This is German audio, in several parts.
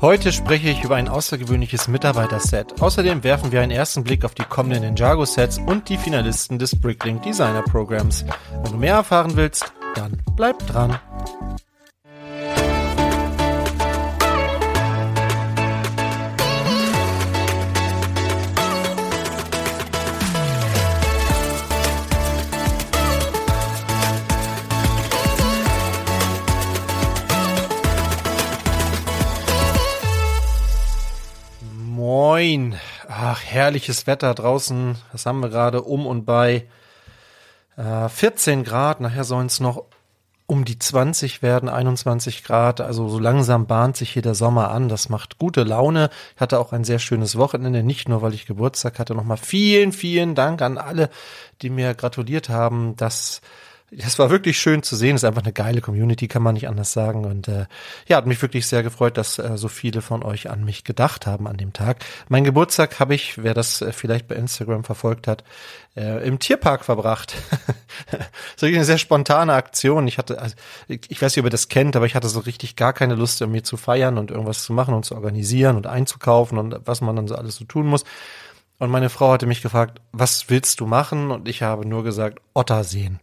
Heute spreche ich über ein außergewöhnliches Mitarbeiterset. Außerdem werfen wir einen ersten Blick auf die kommenden Ninjago-Sets und die Finalisten des Bricklink Designer Programs. Wenn du mehr erfahren willst, dann bleib dran. Herrliches Wetter draußen. Das haben wir gerade um und bei äh, 14 Grad. Nachher sollen es noch um die 20 werden, 21 Grad. Also so langsam bahnt sich hier der Sommer an. Das macht gute Laune. Ich hatte auch ein sehr schönes Wochenende, nicht nur weil ich Geburtstag hatte. Nochmal vielen, vielen Dank an alle, die mir gratuliert haben. dass das war wirklich schön zu sehen. Ist einfach eine geile Community, kann man nicht anders sagen. Und äh, ja, hat mich wirklich sehr gefreut, dass äh, so viele von euch an mich gedacht haben an dem Tag. Mein Geburtstag habe ich, wer das äh, vielleicht bei Instagram verfolgt hat, äh, im Tierpark verbracht. wirklich eine sehr spontane Aktion. Ich hatte, also, ich weiß nicht, ob ihr das kennt, aber ich hatte so richtig gar keine Lust, mir zu feiern und irgendwas zu machen und zu organisieren und einzukaufen und was man dann so alles so tun muss. Und meine Frau hatte mich gefragt, was willst du machen? Und ich habe nur gesagt, Otter sehen.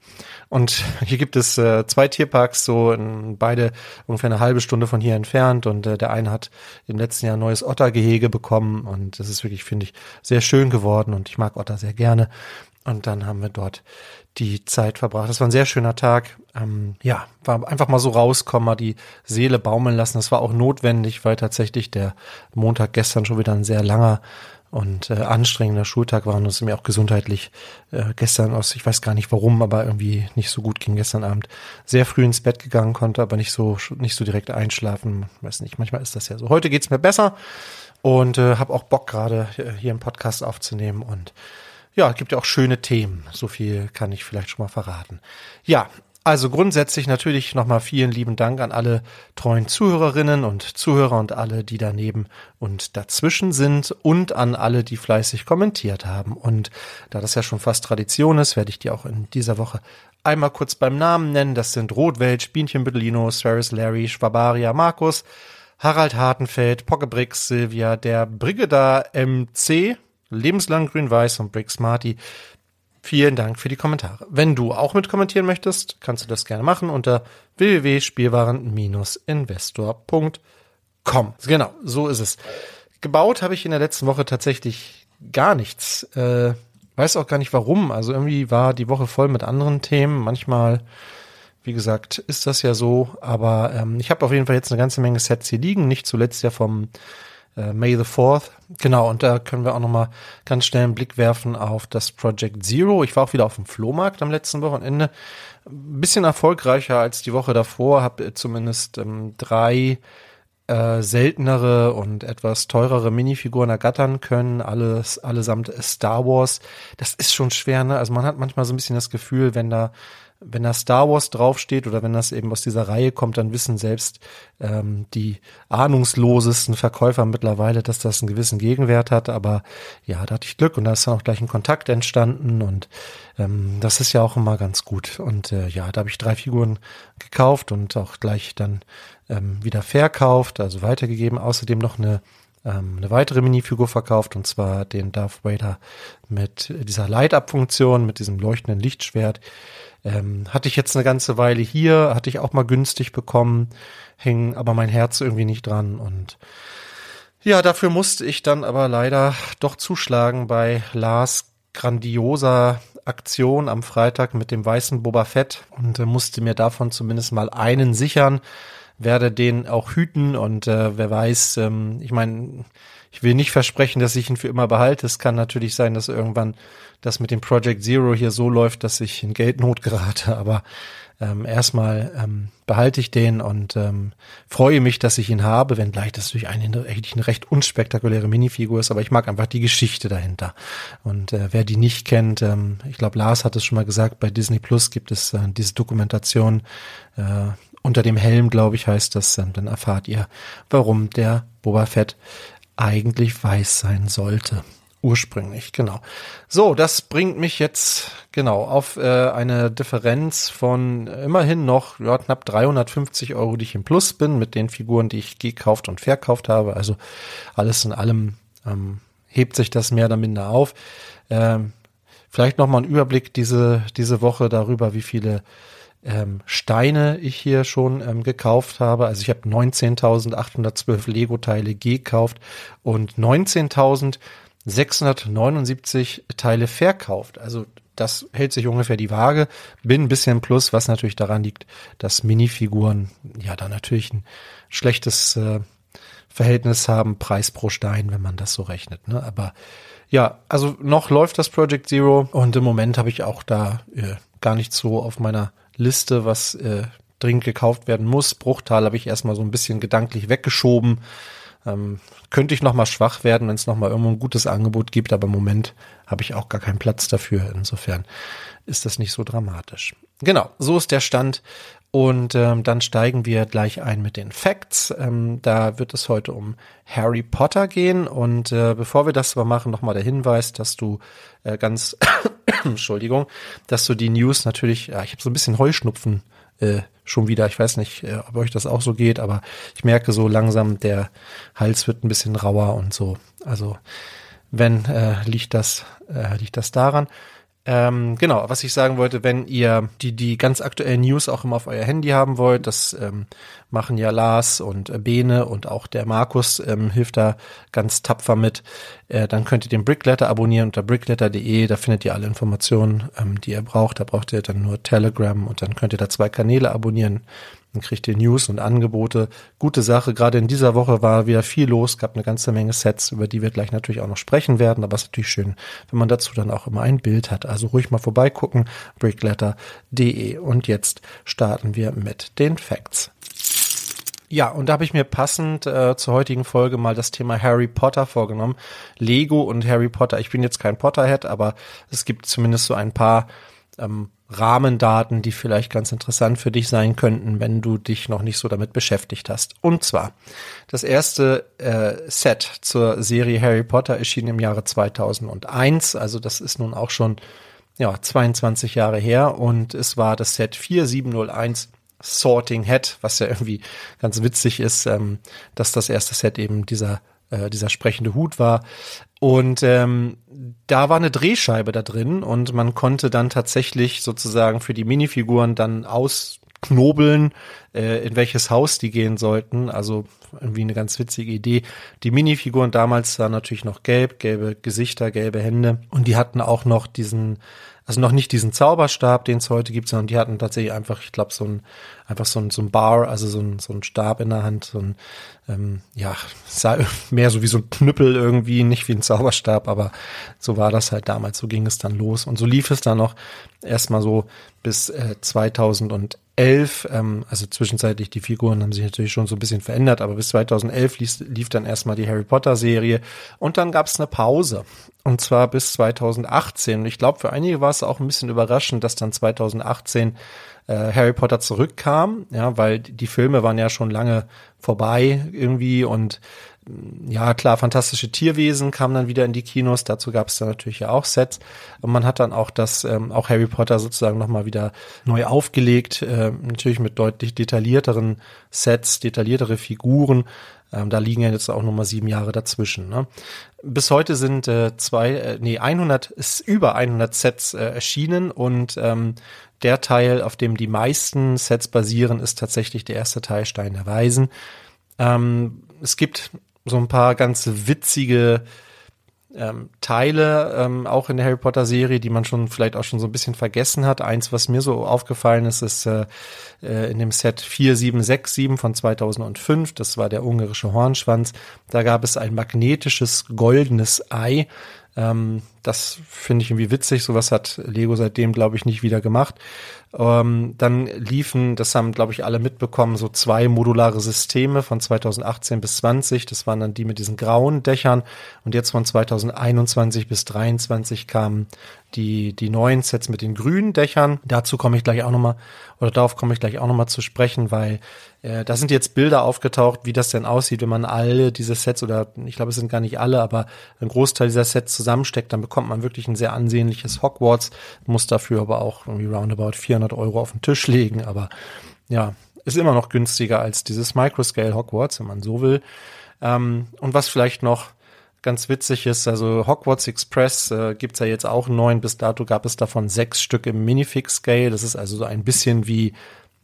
Und hier gibt es äh, zwei Tierparks, so in beide ungefähr eine halbe Stunde von hier entfernt. Und äh, der eine hat im letzten Jahr ein neues Ottergehege bekommen. Und das ist wirklich, finde ich, sehr schön geworden. Und ich mag Otter sehr gerne. Und dann haben wir dort die Zeit verbracht. Das war ein sehr schöner Tag. Ähm, ja, war einfach mal so rauskommen, mal die Seele baumeln lassen. Das war auch notwendig, weil tatsächlich der Montag gestern schon wieder ein sehr langer und äh, anstrengender Schultag war und es mir auch gesundheitlich äh, gestern aus, ich weiß gar nicht warum, aber irgendwie nicht so gut ging gestern Abend. Sehr früh ins Bett gegangen, konnte aber nicht so nicht so direkt einschlafen. Weiß nicht, manchmal ist das ja so. Heute geht's mir besser und äh, habe auch Bock gerade äh, hier einen Podcast aufzunehmen und ja, gibt ja auch schöne Themen. So viel kann ich vielleicht schon mal verraten. Ja, also grundsätzlich natürlich nochmal vielen lieben Dank an alle treuen Zuhörerinnen und Zuhörer und alle, die daneben und dazwischen sind und an alle, die fleißig kommentiert haben. Und da das ja schon fast Tradition ist, werde ich die auch in dieser Woche einmal kurz beim Namen nennen. Das sind Rotwelt, Bienchen Büttelino, Saris Larry, Schwabaria, Markus, Harald Hartenfeld, Pockebrix, Silvia, der Brigida MC, Lebenslang Grün-Weiß und Brix Marty. Vielen Dank für die Kommentare. Wenn du auch mit kommentieren möchtest, kannst du das gerne machen unter www.spielwaren-investor.com. Genau, so ist es. Gebaut habe ich in der letzten Woche tatsächlich gar nichts. Äh, weiß auch gar nicht warum. Also irgendwie war die Woche voll mit anderen Themen. Manchmal, wie gesagt, ist das ja so. Aber ähm, ich habe auf jeden Fall jetzt eine ganze Menge Sets hier liegen. Nicht zuletzt ja vom äh, May the 4th. Genau, und da können wir auch nochmal ganz schnell einen Blick werfen auf das Project Zero. Ich war auch wieder auf dem Flohmarkt am letzten Wochenende. Ein bisschen erfolgreicher als die Woche davor, habe zumindest ähm, drei äh, seltenere und etwas teurere Minifiguren ergattern können, alles allesamt Star Wars. Das ist schon schwer, ne? Also man hat manchmal so ein bisschen das Gefühl, wenn da wenn da Star Wars draufsteht oder wenn das eben aus dieser Reihe kommt, dann wissen selbst ähm, die ahnungslosesten Verkäufer mittlerweile, dass das einen gewissen Gegenwert hat. Aber ja, da hatte ich Glück und da ist dann auch gleich ein Kontakt entstanden und ähm, das ist ja auch immer ganz gut. Und äh, ja, da habe ich drei Figuren gekauft und auch gleich dann ähm, wieder verkauft, also weitergegeben. Außerdem noch eine ähm, eine weitere Minifigur verkauft und zwar den Darth Vader mit dieser Light-Up-Funktion, mit diesem leuchtenden Lichtschwert. Ähm, hatte ich jetzt eine ganze Weile hier, hatte ich auch mal günstig bekommen, hing aber mein Herz irgendwie nicht dran und ja, dafür musste ich dann aber leider doch zuschlagen bei Lars grandioser Aktion am Freitag mit dem weißen Boba Fett und äh, musste mir davon zumindest mal einen sichern, werde den auch hüten und äh, wer weiß, ähm, ich meine, ich will nicht versprechen, dass ich ihn für immer behalte. Es kann natürlich sein, dass irgendwann das mit dem Project Zero hier so läuft, dass ich in Geldnot gerate. Aber ähm, erstmal ähm, behalte ich den und ähm, freue mich, dass ich ihn habe, wenngleich das durch eine, eigentlich eine recht unspektakuläre Minifigur ist, aber ich mag einfach die Geschichte dahinter. Und äh, wer die nicht kennt, ähm, ich glaube, Lars hat es schon mal gesagt, bei Disney Plus gibt es äh, diese Dokumentation äh, unter dem Helm, glaube ich, heißt das, dann erfahrt ihr, warum der Boba Fett eigentlich weiß sein sollte. ursprünglich, genau. So, das bringt mich jetzt genau auf äh, eine Differenz von immerhin noch ja, knapp 350 Euro, die ich im Plus bin mit den Figuren, die ich gekauft und verkauft habe. Also alles in allem ähm, hebt sich das mehr oder minder auf. Ähm, vielleicht noch mal ein Überblick diese diese Woche darüber, wie viele ähm, Steine ich hier schon ähm, gekauft habe. Also ich habe 19.812 Lego-Teile gekauft und 19.679 Teile verkauft. Also das hält sich ungefähr die Waage. Bin ein bisschen plus, was natürlich daran liegt, dass Minifiguren ja da natürlich ein schlechtes äh, Verhältnis haben, Preis pro Stein, wenn man das so rechnet. Ne? Aber ja, also noch läuft das Project Zero und im Moment habe ich auch da äh, gar nicht so auf meiner Liste, was äh, dringend gekauft werden muss. Bruchtal habe ich erstmal so ein bisschen gedanklich weggeschoben. Ähm, könnte ich nochmal schwach werden, wenn es nochmal irgendwo ein gutes Angebot gibt, aber im Moment habe ich auch gar keinen Platz dafür. Insofern ist das nicht so dramatisch. Genau, so ist der Stand. Und ähm, dann steigen wir gleich ein mit den Facts. Ähm, da wird es heute um Harry Potter gehen. Und äh, bevor wir das aber machen, nochmal der Hinweis, dass du äh, ganz, Entschuldigung, dass du die News natürlich, ja, ich habe so ein bisschen Heuschnupfen äh, schon wieder. Ich weiß nicht, äh, ob euch das auch so geht, aber ich merke so langsam, der Hals wird ein bisschen rauer und so. Also wenn äh, liegt das, äh, liegt das daran. Ähm, genau, was ich sagen wollte, wenn ihr die, die ganz aktuellen News auch immer auf euer Handy haben wollt, das ähm, machen ja Lars und äh, Bene und auch der Markus ähm, hilft da ganz tapfer mit, äh, dann könnt ihr den Brickletter abonnieren unter brickletter.de, da findet ihr alle Informationen, ähm, die ihr braucht. Da braucht ihr dann nur Telegram und dann könnt ihr da zwei Kanäle abonnieren. Dann kriegt ihr News und Angebote. Gute Sache. Gerade in dieser Woche war wieder viel los, gab eine ganze Menge Sets, über die wir gleich natürlich auch noch sprechen werden. Aber es ist natürlich schön, wenn man dazu dann auch immer ein Bild hat. Also ruhig mal vorbeigucken. Brickletter.de. Und jetzt starten wir mit den Facts. Ja, und da habe ich mir passend äh, zur heutigen Folge mal das Thema Harry Potter vorgenommen. Lego und Harry Potter. Ich bin jetzt kein Potterhead, aber es gibt zumindest so ein paar ähm, Rahmendaten, die vielleicht ganz interessant für dich sein könnten, wenn du dich noch nicht so damit beschäftigt hast. Und zwar, das erste äh, Set zur Serie Harry Potter erschien im Jahre 2001, also das ist nun auch schon ja, 22 Jahre her und es war das Set 4701 Sorting Head, was ja irgendwie ganz witzig ist, ähm, dass das erste Set eben dieser äh, dieser sprechende Hut war. Und ähm, da war eine Drehscheibe da drin und man konnte dann tatsächlich sozusagen für die Minifiguren dann ausknobeln, äh, in welches Haus die gehen sollten. Also irgendwie eine ganz witzige Idee. Die Minifiguren damals waren natürlich noch gelb, gelbe Gesichter, gelbe Hände und die hatten auch noch diesen also noch nicht diesen Zauberstab, den es heute gibt, sondern die hatten tatsächlich einfach, ich glaube, so ein, einfach so ein, so ein Bar, also so ein, so ein Stab in der Hand, so ein, ähm, ja, sah mehr so wie so ein Knüppel irgendwie, nicht wie ein Zauberstab, aber so war das halt damals, so ging es dann los. Und so lief es dann noch erstmal so bis äh, 2011, ähm, also zwischenzeitlich die Figuren haben sich natürlich schon so ein bisschen verändert, aber bis 2011 lief, lief dann erstmal die Harry Potter Serie und dann gab es eine Pause und zwar bis 2018. Und ich glaube, für einige war es auch ein bisschen überraschend, dass dann 2018 äh, Harry Potter zurückkam, ja, weil die Filme waren ja schon lange vorbei irgendwie und ja, klar, fantastische Tierwesen kamen dann wieder in die Kinos. Dazu gab es dann natürlich ja auch Sets. Und man hat dann auch das, ähm, auch Harry Potter sozusagen nochmal wieder neu aufgelegt. Äh, natürlich mit deutlich detaillierteren Sets, detailliertere Figuren. Ähm, da liegen ja jetzt auch nochmal sieben Jahre dazwischen. Ne? Bis heute sind äh, zwei, äh, nee, 100, ist über 100 Sets äh, erschienen und ähm, der Teil, auf dem die meisten Sets basieren, ist tatsächlich der erste Teil Stein der Weisen. Ähm, es gibt so ein paar ganz witzige ähm, Teile, ähm, auch in der Harry Potter Serie, die man schon vielleicht auch schon so ein bisschen vergessen hat. Eins, was mir so aufgefallen ist, ist äh, äh, in dem Set 4767 von 2005, das war der ungarische Hornschwanz, da gab es ein magnetisches goldenes Ei, ähm, das finde ich irgendwie witzig. Sowas hat Lego seitdem, glaube ich, nicht wieder gemacht. Ähm, dann liefen, das haben, glaube ich, alle mitbekommen, so zwei modulare Systeme von 2018 bis 20. Das waren dann die mit diesen grauen Dächern. Und jetzt von 2021 bis 2023 kamen die, die neuen Sets mit den grünen Dächern. Dazu komme ich gleich auch nochmal, oder darauf komme ich gleich auch nochmal zu sprechen, weil äh, da sind jetzt Bilder aufgetaucht, wie das denn aussieht, wenn man alle diese Sets oder ich glaube, es sind gar nicht alle, aber ein Großteil dieser Sets zusammensteckt, dann bekommt man wirklich ein sehr ansehnliches Hogwarts, muss dafür aber auch irgendwie roundabout 400 Euro auf den Tisch legen, aber ja, ist immer noch günstiger als dieses Microscale Hogwarts, wenn man so will. Ähm, und was vielleicht noch ganz witzig ist, also Hogwarts Express äh, gibt's ja jetzt auch neun. Bis dato gab es davon sechs Stück im Minifix-Scale. Das ist also so ein bisschen wie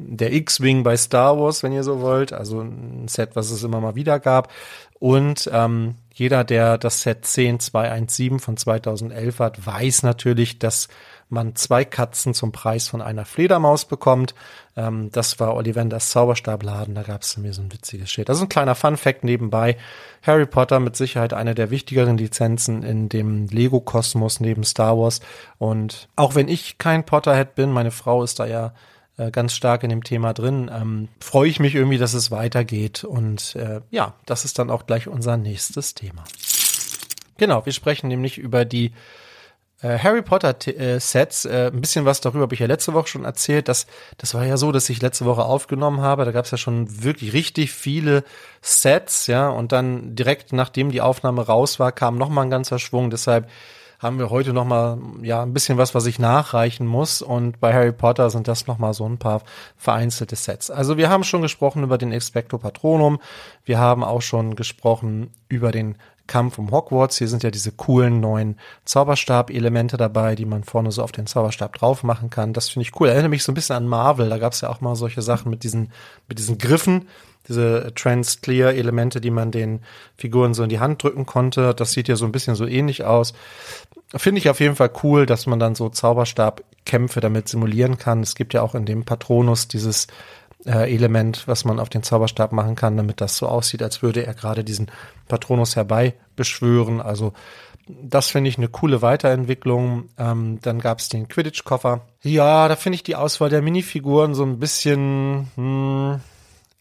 der X-Wing bei Star Wars, wenn ihr so wollt. Also ein Set, was es immer mal wieder gab. Und ähm, jeder, der das Set 10217 von 2011 hat, weiß natürlich, dass man zwei Katzen zum Preis von einer Fledermaus bekommt. Ähm, das war Ollivanders Zauberstabladen, da gab es mir so ein witziges Shit. Also ein kleiner Fun-Fact nebenbei. Harry Potter mit Sicherheit eine der wichtigeren Lizenzen in dem Lego-Kosmos neben Star Wars. Und auch wenn ich kein Potterhead bin, meine Frau ist da ja äh, ganz stark in dem Thema drin, ähm, freue ich mich irgendwie, dass es weitergeht. Und äh, ja, das ist dann auch gleich unser nächstes Thema. Genau, wir sprechen nämlich über die äh, Harry Potter äh, Sets, äh, ein bisschen was darüber habe ich ja letzte Woche schon erzählt. Das, das war ja so, dass ich letzte Woche aufgenommen habe. Da gab es ja schon wirklich richtig viele Sets, ja. Und dann direkt nachdem die Aufnahme raus war, kam noch mal ein ganzer Schwung. Deshalb haben wir heute noch mal ja ein bisschen was, was ich nachreichen muss. Und bei Harry Potter sind das noch mal so ein paar vereinzelte Sets. Also wir haben schon gesprochen über den Expecto Patronum. Wir haben auch schon gesprochen über den Kampf um Hogwarts. Hier sind ja diese coolen neuen Zauberstab-Elemente dabei, die man vorne so auf den Zauberstab drauf machen kann. Das finde ich cool. Erinnert mich so ein bisschen an Marvel. Da gab es ja auch mal solche Sachen mit diesen, mit diesen Griffen, diese Trans-Clear-Elemente, die man den Figuren so in die Hand drücken konnte. Das sieht ja so ein bisschen so ähnlich aus. Finde ich auf jeden Fall cool, dass man dann so Zauberstabkämpfe damit simulieren kann. Es gibt ja auch in dem Patronus dieses äh, Element, was man auf den Zauberstab machen kann, damit das so aussieht, als würde er gerade diesen Patronus herbeibeschwören. Also das finde ich eine coole Weiterentwicklung. Ähm, dann gab es den Quidditch-Koffer. Ja, da finde ich die Auswahl der Minifiguren so ein bisschen. Hm,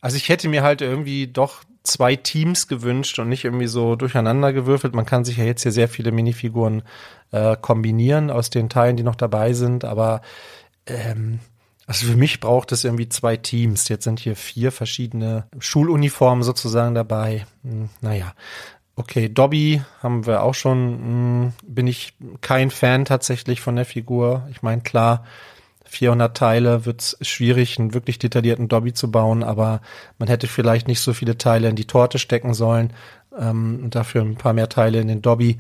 also ich hätte mir halt irgendwie doch zwei Teams gewünscht und nicht irgendwie so durcheinander gewürfelt. Man kann sich ja jetzt hier sehr viele Minifiguren äh, kombinieren aus den Teilen, die noch dabei sind, aber ähm, also für mich braucht es irgendwie zwei Teams. Jetzt sind hier vier verschiedene Schuluniformen sozusagen dabei. Hm, naja. Okay, Dobby haben wir auch schon. Hm, bin ich kein Fan tatsächlich von der Figur. Ich meine, klar, 400 Teile wird es schwierig, einen wirklich detaillierten Dobby zu bauen, aber man hätte vielleicht nicht so viele Teile in die Torte stecken sollen ähm, und dafür ein paar mehr Teile in den Dobby.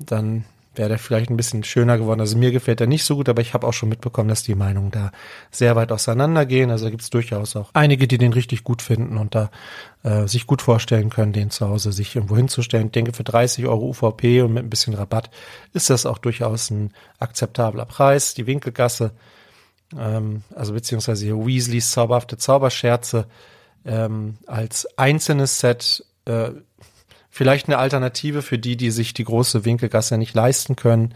Dann wäre der vielleicht ein bisschen schöner geworden. Also mir gefällt er nicht so gut, aber ich habe auch schon mitbekommen, dass die Meinungen da sehr weit auseinandergehen. Also da gibt es durchaus auch einige, die den richtig gut finden und da äh, sich gut vorstellen können, den zu Hause sich irgendwo hinzustellen. Ich denke, für 30 Euro UVP und mit ein bisschen Rabatt ist das auch durchaus ein akzeptabler Preis. Die Winkelgasse, ähm, also beziehungsweise hier Weasleys zauberhafte Zauberscherze ähm, als einzelnes Set äh, Vielleicht eine Alternative für die, die sich die große Winkelgasse nicht leisten können,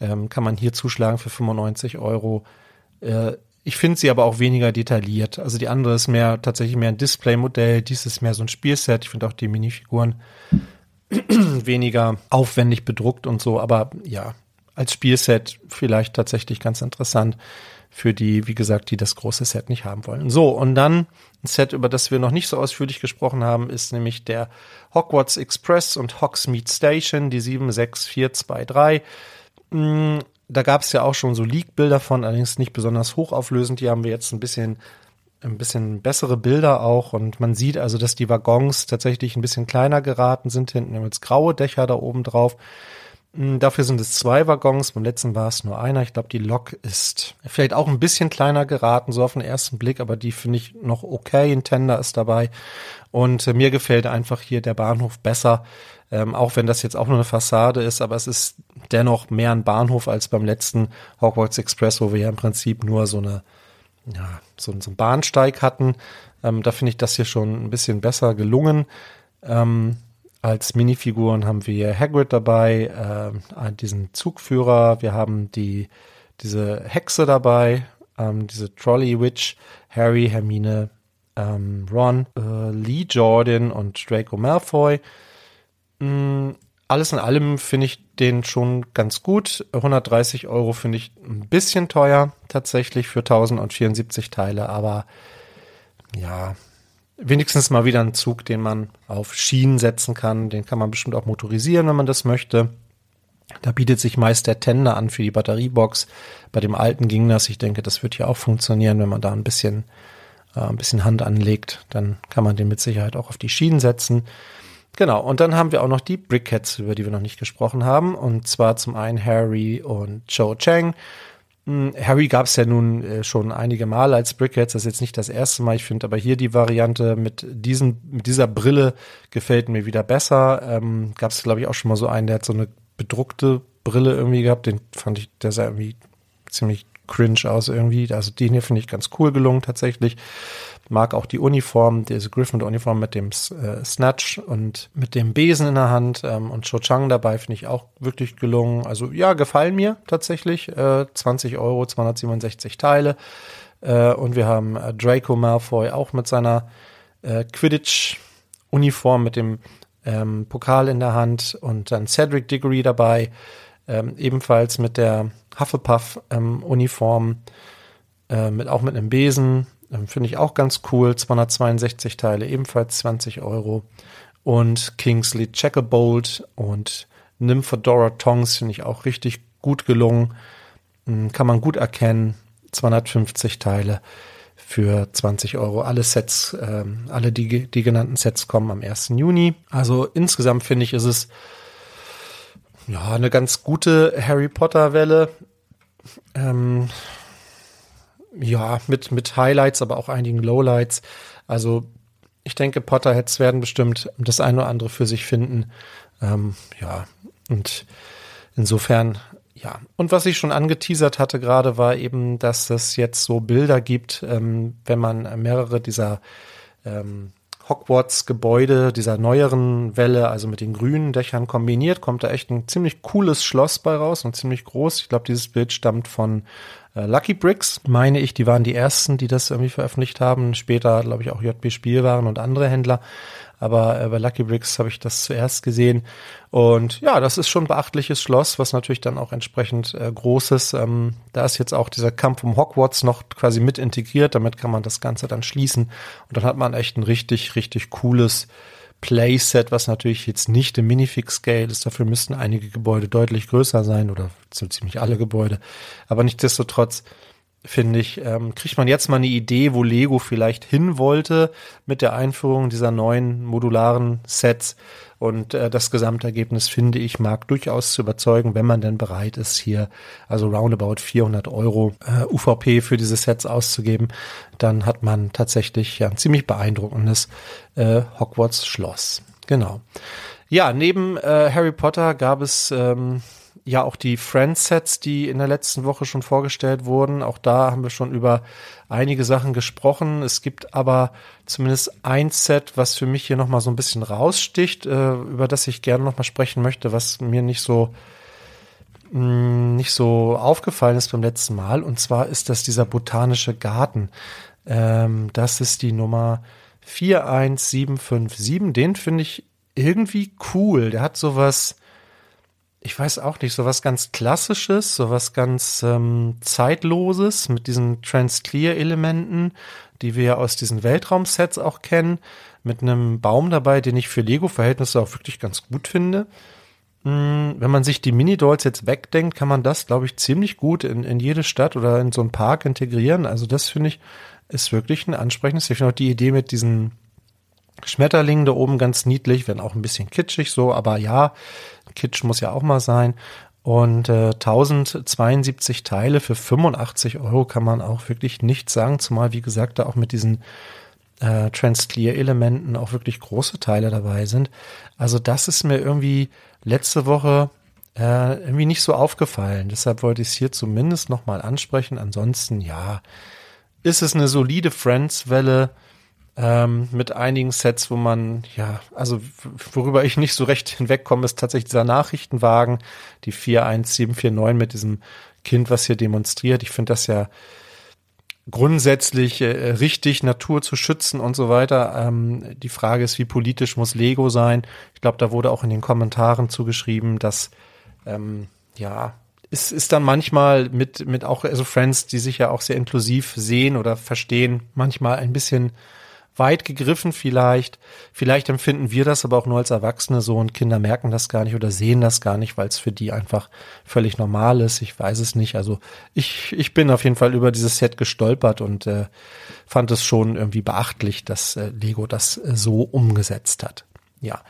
ähm, kann man hier zuschlagen für 95 Euro. Äh, ich finde sie aber auch weniger detailliert. Also die andere ist mehr tatsächlich mehr ein Display-Modell, dies ist mehr so ein Spielset. Ich finde auch die Minifiguren weniger aufwendig bedruckt und so, aber ja, als Spielset vielleicht tatsächlich ganz interessant für die, wie gesagt, die das große Set nicht haben wollen. So, und dann ein Set, über das wir noch nicht so ausführlich gesprochen haben, ist nämlich der Hogwarts Express und Hogsmeade Station, die 76423. Mm, da gab es ja auch schon so Leak-Bilder von, allerdings nicht besonders hochauflösend. Die haben wir jetzt ein bisschen ein bisschen bessere Bilder auch und man sieht also, dass die Waggons tatsächlich ein bisschen kleiner geraten sind. Hinten haben jetzt graue Dächer da oben drauf. Hm, dafür sind es zwei Waggons, beim letzten war es nur einer. Ich glaube, die Lok ist vielleicht auch ein bisschen kleiner geraten, so auf den ersten Blick, aber die finde ich noch okay. Ein Tender ist dabei. Und äh, mir gefällt einfach hier der Bahnhof besser, ähm, auch wenn das jetzt auch nur eine Fassade ist, aber es ist dennoch mehr ein Bahnhof als beim letzten Hogwarts Express, wo wir ja im Prinzip nur so eine, ja, so, so einen Bahnsteig hatten. Ähm, da finde ich das hier schon ein bisschen besser gelungen. Ähm, als Minifiguren haben wir Hagrid dabei, äh, diesen Zugführer, wir haben die, diese Hexe dabei, ähm, diese Trolley Witch, Harry, Hermine, ähm, Ron, äh, Lee Jordan und Draco Malfoy. Mm, alles in allem finde ich den schon ganz gut. 130 Euro finde ich ein bisschen teuer tatsächlich für 1074 Teile, aber ja, wenigstens mal wieder ein Zug, den man auf Schienen setzen kann. Den kann man bestimmt auch motorisieren, wenn man das möchte. Da bietet sich meist der Tender an für die Batteriebox. Bei dem alten ging das. Ich denke, das wird hier auch funktionieren, wenn man da ein bisschen, äh, ein bisschen Hand anlegt. Dann kann man den mit Sicherheit auch auf die Schienen setzen. Genau, und dann haben wir auch noch die Brickheads, über die wir noch nicht gesprochen haben. Und zwar zum einen Harry und Joe Chang. Hm, Harry gab es ja nun äh, schon einige Male als Brickheads, das ist jetzt nicht das erste Mal. Ich finde aber hier die Variante mit diesen, mit dieser Brille gefällt mir wieder besser. Ähm, gab es, glaube ich, auch schon mal so einen, der hat so eine bedruckte Brille irgendwie gehabt. Den fand ich, der sah irgendwie ziemlich cringe aus irgendwie. Also den hier finde ich ganz cool gelungen tatsächlich. Mag auch die Uniform, diese Gryffindor-Uniform mit dem äh, Snatch und mit dem Besen in der Hand ähm, und Cho Chang dabei finde ich auch wirklich gelungen. Also ja, gefallen mir tatsächlich. Äh, 20 Euro, 267 Teile. Äh, und wir haben äh, Draco Malfoy auch mit seiner äh, Quidditch-Uniform mit dem ähm, Pokal in der Hand und dann Cedric Diggory dabei, ähm, ebenfalls mit der Hufflepuff-Uniform, ähm, äh, mit, auch mit einem Besen, ähm, finde ich auch ganz cool, 262 Teile, ebenfalls 20 Euro und Kingsley Checkerbolt und Nymphadora Tongs finde ich auch richtig gut gelungen, hm, kann man gut erkennen, 250 Teile für 20 Euro. Alle Sets, ähm, alle die, die genannten Sets kommen am 1. Juni. Also insgesamt finde ich, ist es ja eine ganz gute Harry Potter Welle. Ähm, ja, mit, mit Highlights, aber auch einigen Lowlights. Also ich denke, Potterheads werden bestimmt das eine oder andere für sich finden. Ähm, ja, und insofern ja, und was ich schon angeteasert hatte gerade, war eben, dass es jetzt so Bilder gibt, ähm, wenn man mehrere dieser ähm, Hogwarts-Gebäude, dieser neueren Welle, also mit den grünen Dächern kombiniert, kommt da echt ein ziemlich cooles Schloss bei raus und ziemlich groß. Ich glaube, dieses Bild stammt von äh, Lucky Bricks, meine ich, die waren die ersten, die das irgendwie veröffentlicht haben. Später, glaube ich, auch JB Spielwaren und andere Händler aber äh, bei Lucky Bricks habe ich das zuerst gesehen. Und ja, das ist schon ein beachtliches Schloss, was natürlich dann auch entsprechend äh, groß ist. Ähm, da ist jetzt auch dieser Kampf um Hogwarts noch quasi mit integriert. Damit kann man das Ganze dann schließen. Und dann hat man echt ein richtig, richtig cooles Playset, was natürlich jetzt nicht im Minifix-Scale ist. Dafür müssten einige Gebäude deutlich größer sein oder so ziemlich alle Gebäude. Aber nichtsdestotrotz finde ich, ähm, kriegt man jetzt mal eine Idee, wo Lego vielleicht hin wollte mit der Einführung dieser neuen modularen Sets. Und äh, das Gesamtergebnis, finde ich, mag durchaus zu überzeugen, wenn man denn bereit ist, hier also roundabout 400 Euro äh, UVP für diese Sets auszugeben. Dann hat man tatsächlich ja ein ziemlich beeindruckendes äh, Hogwarts Schloss. Genau. Ja, neben äh, Harry Potter gab es ähm, ja auch die Friends-Sets, die in der letzten Woche schon vorgestellt wurden. Auch da haben wir schon über einige Sachen gesprochen. Es gibt aber zumindest ein Set, was für mich hier nochmal so ein bisschen raussticht, äh, über das ich gerne nochmal sprechen möchte, was mir nicht so mm, nicht so aufgefallen ist beim letzten Mal. Und zwar ist das dieser botanische Garten. Ähm, das ist die Nummer 41757. Den finde ich irgendwie cool. Der hat sowas ich weiß auch nicht, so was ganz Klassisches, so was ganz ähm, Zeitloses mit diesen Trans-Clear-Elementen, die wir aus diesen Weltraumsets auch kennen, mit einem Baum dabei, den ich für Lego-Verhältnisse auch wirklich ganz gut finde. Hm, wenn man sich die Mini-Dolls jetzt wegdenkt, kann man das, glaube ich, ziemlich gut in, in jede Stadt oder in so einen Park integrieren. Also das finde ich, ist wirklich ein ansprechendes. Ich finde auch die Idee mit diesen Schmetterlingen da oben ganz niedlich, wenn auch ein bisschen kitschig so, aber ja, Kitsch muss ja auch mal sein. Und äh, 1072 Teile für 85 Euro kann man auch wirklich nichts sagen, zumal, wie gesagt, da auch mit diesen äh, Transclear-Elementen auch wirklich große Teile dabei sind. Also das ist mir irgendwie letzte Woche äh, irgendwie nicht so aufgefallen. Deshalb wollte ich es hier zumindest nochmal ansprechen. Ansonsten, ja, ist es eine solide Friends-Welle ähm, mit einigen Sets, wo man, ja, also worüber ich nicht so recht hinwegkomme, ist tatsächlich dieser Nachrichtenwagen, die 41749 mit diesem Kind, was hier demonstriert. Ich finde das ja grundsätzlich äh, richtig, Natur zu schützen und so weiter. Ähm, die Frage ist, wie politisch muss Lego sein? Ich glaube, da wurde auch in den Kommentaren zugeschrieben, dass ähm, ja es ist dann manchmal mit mit auch also Friends, die sich ja auch sehr inklusiv sehen oder verstehen, manchmal ein bisschen weit gegriffen vielleicht. Vielleicht empfinden wir das aber auch nur als Erwachsene so und Kinder merken das gar nicht oder sehen das gar nicht, weil es für die einfach völlig normal ist. Ich weiß es nicht. Also ich, ich bin auf jeden Fall über dieses Set gestolpert und äh, fand es schon irgendwie beachtlich, dass äh, Lego das äh, so umgesetzt hat. Ja.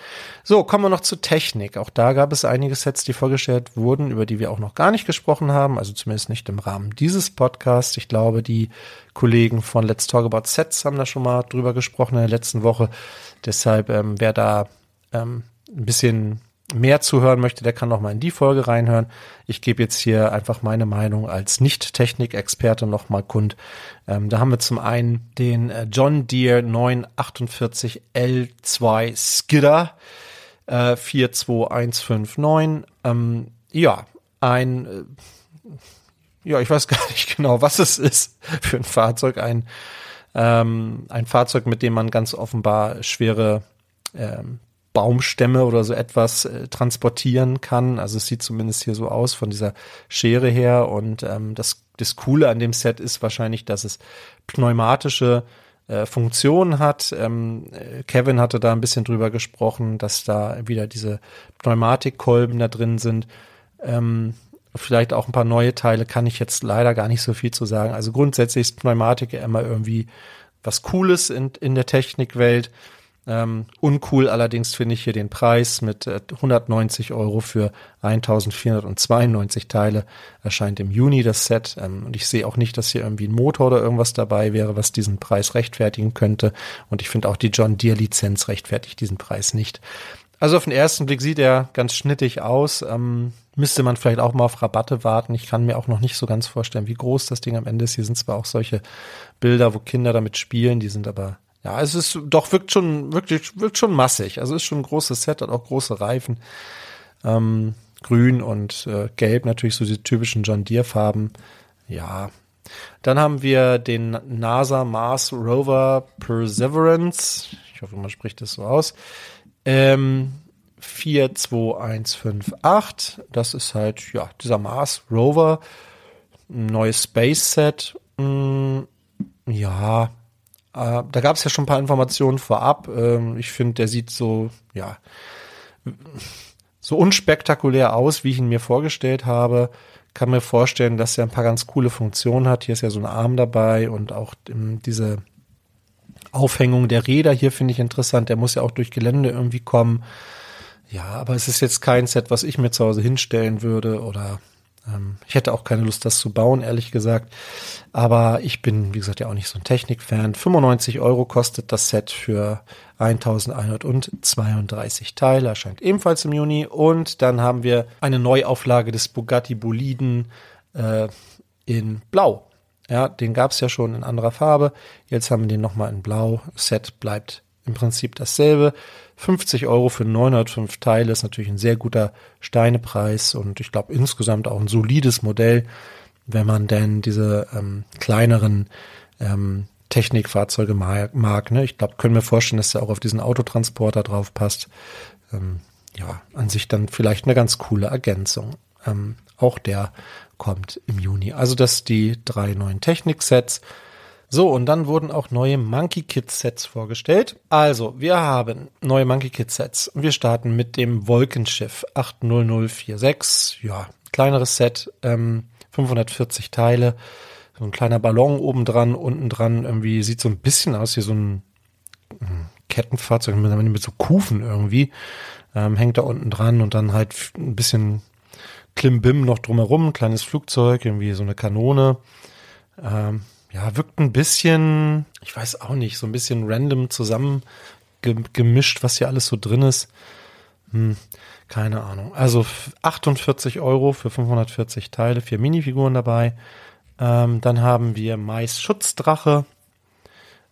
So, kommen wir noch zur Technik. Auch da gab es einige Sets, die vorgestellt wurden, über die wir auch noch gar nicht gesprochen haben, also zumindest nicht im Rahmen dieses Podcasts. Ich glaube, die Kollegen von Let's Talk About Sets haben da schon mal drüber gesprochen in der letzten Woche. Deshalb, ähm, wer da ähm, ein bisschen mehr zuhören möchte, der kann noch mal in die Folge reinhören. Ich gebe jetzt hier einfach meine Meinung als Nicht-Technik-Experte noch mal kund. Ähm, da haben wir zum einen den äh, John Deere 948 L2 Skidder äh, 42159. Ähm, ja, ein äh, ja, ich weiß gar nicht genau, was es ist für ein Fahrzeug. Ein, ähm, ein Fahrzeug, mit dem man ganz offenbar schwere ähm, Baumstämme oder so etwas äh, transportieren kann. Also es sieht zumindest hier so aus von dieser Schere her. Und ähm, das, das Coole an dem Set ist wahrscheinlich, dass es pneumatische äh, Funktionen hat. Ähm, äh, Kevin hatte da ein bisschen drüber gesprochen, dass da wieder diese Pneumatikkolben da drin sind. Ähm, vielleicht auch ein paar neue Teile kann ich jetzt leider gar nicht so viel zu sagen. Also grundsätzlich ist Pneumatik immer irgendwie was Cooles in, in der Technikwelt. Ähm, uncool allerdings finde ich hier den Preis mit äh, 190 Euro für 1492 Teile. Erscheint im Juni das Set. Ähm, und ich sehe auch nicht, dass hier irgendwie ein Motor oder irgendwas dabei wäre, was diesen Preis rechtfertigen könnte. Und ich finde auch die John Deere Lizenz rechtfertigt diesen Preis nicht. Also auf den ersten Blick sieht er ganz schnittig aus. Ähm, müsste man vielleicht auch mal auf Rabatte warten. Ich kann mir auch noch nicht so ganz vorstellen, wie groß das Ding am Ende ist. Hier sind zwar auch solche Bilder, wo Kinder damit spielen, die sind aber ja, es ist doch wirkt schon wirklich wirkt schon massig. Also ist schon ein großes Set, hat auch große Reifen, ähm, grün und äh, gelb natürlich so die typischen John Deere Farben. Ja, dann haben wir den NASA Mars Rover Perseverance. Ich hoffe, man spricht das so aus. Ähm, 42158. Das ist halt, ja, dieser Mars Rover. Neues Space Set. Mm, ja, äh, da gab es ja schon ein paar Informationen vorab. Ähm, ich finde, der sieht so, ja, so unspektakulär aus, wie ich ihn mir vorgestellt habe. Kann mir vorstellen, dass er ein paar ganz coole Funktionen hat. Hier ist ja so ein Arm dabei und auch diese Aufhängung der Räder hier finde ich interessant. Der muss ja auch durch Gelände irgendwie kommen. Ja, aber es ist jetzt kein Set, was ich mir zu Hause hinstellen würde oder ähm, ich hätte auch keine Lust, das zu bauen, ehrlich gesagt. Aber ich bin, wie gesagt, ja auch nicht so ein Technikfan. 95 Euro kostet das Set für 1132 Teile, erscheint ebenfalls im Juni. Und dann haben wir eine Neuauflage des Bugatti Boliden äh, in Blau. Ja, den gab es ja schon in anderer Farbe. Jetzt haben wir den nochmal in Blau. Set bleibt im Prinzip dasselbe. 50 Euro für 905 Teile ist natürlich ein sehr guter Steinepreis und ich glaube insgesamt auch ein solides Modell, wenn man denn diese ähm, kleineren ähm, Technikfahrzeuge mag. mag ne? Ich glaube, können wir vorstellen, dass er auch auf diesen Autotransporter drauf passt. Ähm, ja, an sich dann vielleicht eine ganz coole Ergänzung. Ähm, auch der kommt im Juni. Also das die drei neuen Techniksets. So, und dann wurden auch neue Monkey Kid Sets vorgestellt. Also, wir haben neue Monkey Kid Sets. Wir starten mit dem Wolkenschiff 80046. Ja, kleineres Set, ähm, 540 Teile. So ein kleiner Ballon oben dran, unten dran. Irgendwie sieht so ein bisschen aus wie so ein Kettenfahrzeug mit, mit so Kufen irgendwie. Ähm, hängt da unten dran und dann halt ein bisschen Klimbim noch drumherum, ein kleines Flugzeug, irgendwie so eine Kanone. Ähm, ja, wirkt ein bisschen, ich weiß auch nicht, so ein bisschen random zusammen gemischt, was hier alles so drin ist. Hm, keine Ahnung. Also 48 Euro für 540 Teile, vier Minifiguren dabei. Ähm, dann haben wir Mais Schutzdrache.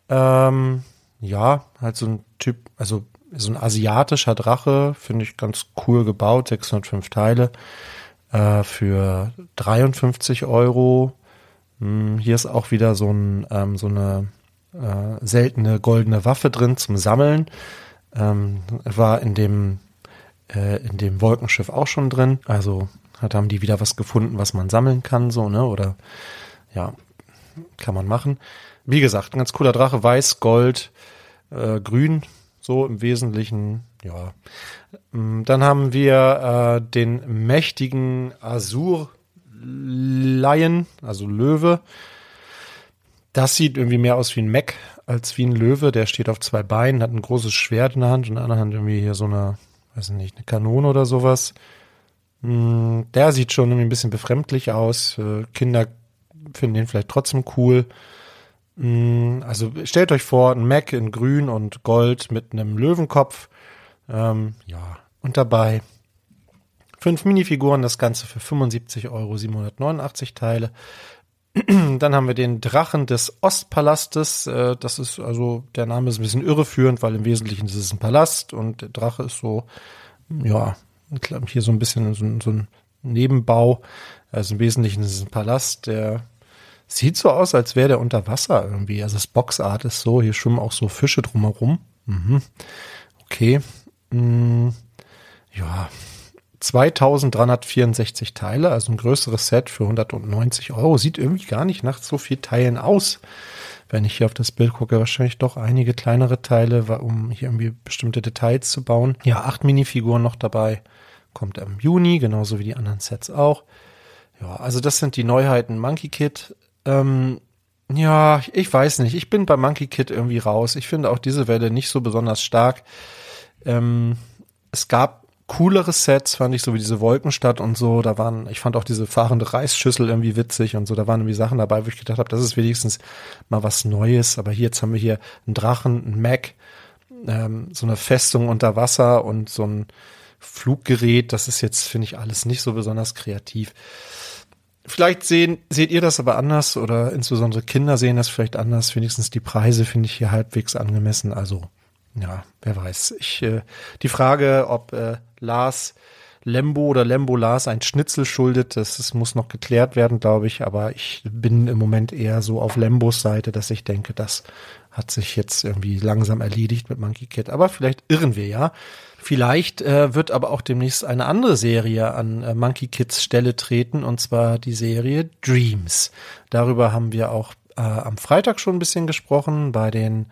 Ähm, ja, halt so ein Typ, also so ein asiatischer Drache, finde ich ganz cool gebaut, 605 Teile äh, für 53 Euro hier ist auch wieder so, ein, ähm, so eine äh, seltene goldene Waffe drin zum Sammeln. Ähm, war in dem, äh, in dem Wolkenschiff auch schon drin. Also hat, haben die wieder was gefunden, was man sammeln kann, so, ne? Oder ja, kann man machen. Wie gesagt, ein ganz cooler Drache, weiß, gold, äh, grün, so im Wesentlichen, ja. Mm, dann haben wir äh, den mächtigen Azur Lion, also Löwe. Das sieht irgendwie mehr aus wie ein Mech als wie ein Löwe. Der steht auf zwei Beinen, hat ein großes Schwert in der Hand und in der anderen Hand irgendwie hier so eine, weiß nicht, eine Kanone oder sowas. Mm, der sieht schon irgendwie ein bisschen befremdlich aus. Äh, Kinder finden den vielleicht trotzdem cool. Mm, also stellt euch vor, ein Mac in grün und gold mit einem Löwenkopf. Ähm, ja, und dabei fünf Minifiguren, das Ganze für 75 Euro, 789 Teile. Dann haben wir den Drachen des Ostpalastes. Äh, das ist also, der Name ist ein bisschen irreführend, weil im Wesentlichen ist es ein Palast und der Drache ist so, ja, hier so ein bisschen so, so ein Nebenbau. Also im Wesentlichen ist es ein Palast, der sieht so aus, als wäre der unter Wasser irgendwie. Also das Boxart ist so, hier schwimmen auch so Fische drumherum. Mhm. Okay. Hm. Ja, 2364 Teile, also ein größeres Set für 190 Euro. Sieht irgendwie gar nicht nach so viel Teilen aus. Wenn ich hier auf das Bild gucke, wahrscheinlich doch einige kleinere Teile, um hier irgendwie bestimmte Details zu bauen. Ja, acht Minifiguren noch dabei. Kommt im Juni, genauso wie die anderen Sets auch. Ja, also das sind die Neuheiten Monkey Kit. Ähm, ja, ich weiß nicht. Ich bin bei Monkey Kid irgendwie raus. Ich finde auch diese Welle nicht so besonders stark. Ähm, es gab coolere Sets, fand ich, so wie diese Wolkenstadt und so. Da waren, ich fand auch diese fahrende Reisschüssel irgendwie witzig und so. Da waren irgendwie Sachen dabei, wo ich gedacht habe, das ist wenigstens mal was Neues. Aber hier, jetzt haben wir hier einen Drachen, einen Mac, ähm, so eine Festung unter Wasser und so ein Fluggerät. Das ist jetzt, finde ich, alles nicht so besonders kreativ. Vielleicht sehen, seht ihr das aber anders oder insbesondere Kinder sehen das vielleicht anders. Wenigstens die Preise finde ich hier halbwegs angemessen. Also, ja, wer weiß. Ich, äh, die Frage, ob äh, Lars Lembo oder Lembo Lars ein Schnitzel schuldet, das, das muss noch geklärt werden, glaube ich. Aber ich bin im Moment eher so auf Lembos Seite, dass ich denke, das hat sich jetzt irgendwie langsam erledigt mit Monkey Kid. Aber vielleicht irren wir ja. Vielleicht äh, wird aber auch demnächst eine andere Serie an äh, Monkey Kids Stelle treten, und zwar die Serie Dreams. Darüber haben wir auch äh, am Freitag schon ein bisschen gesprochen bei den,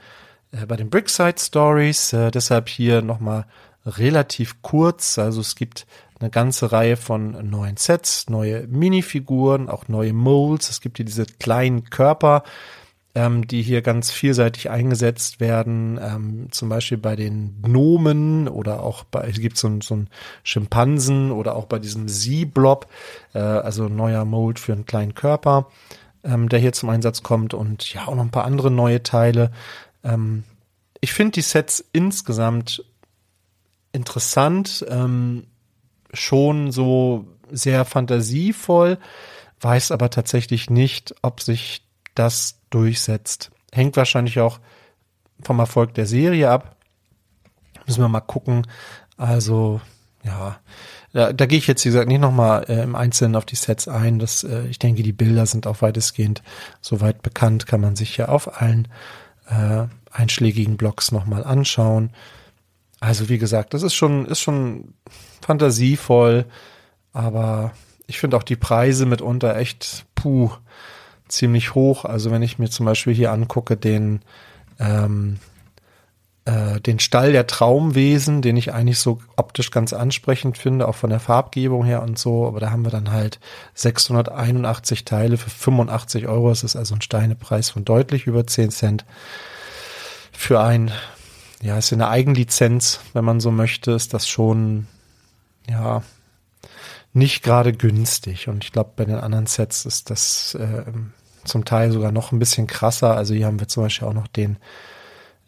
bei den Brickside Stories. Äh, deshalb hier nochmal relativ kurz. Also es gibt eine ganze Reihe von neuen Sets, neue Minifiguren, auch neue Molds. Es gibt hier diese kleinen Körper, ähm, die hier ganz vielseitig eingesetzt werden. Ähm, zum Beispiel bei den Gnomen oder auch bei, es gibt so, so einen Schimpansen oder auch bei diesem Z-Blob, äh, also ein neuer Mold für einen kleinen Körper, ähm, der hier zum Einsatz kommt und ja, auch noch ein paar andere neue Teile. Ähm, ich finde die Sets insgesamt interessant, ähm, schon so sehr fantasievoll, weiß aber tatsächlich nicht, ob sich das durchsetzt. Hängt wahrscheinlich auch vom Erfolg der Serie ab. Müssen wir mal gucken. Also, ja, da, da gehe ich jetzt, wie gesagt, nicht nochmal äh, im Einzelnen auf die Sets ein. Das, äh, ich denke, die Bilder sind auch weitestgehend soweit bekannt, kann man sich ja auf allen äh, einschlägigen Blogs nochmal anschauen. Also, wie gesagt, das ist schon, ist schon fantasievoll, aber ich finde auch die Preise mitunter echt, puh, ziemlich hoch. Also wenn ich mir zum Beispiel hier angucke, den, ähm, äh, den Stall der Traumwesen, den ich eigentlich so optisch ganz ansprechend finde, auch von der Farbgebung her und so, aber da haben wir dann halt 681 Teile für 85 Euro. Das ist also ein Steinepreis von deutlich über 10 Cent. Für ein, ja, ist eine Eigenlizenz, wenn man so möchte, ist das schon, ja, nicht gerade günstig. Und ich glaube, bei den anderen Sets ist das äh, zum Teil sogar noch ein bisschen krasser. Also hier haben wir zum Beispiel auch noch den,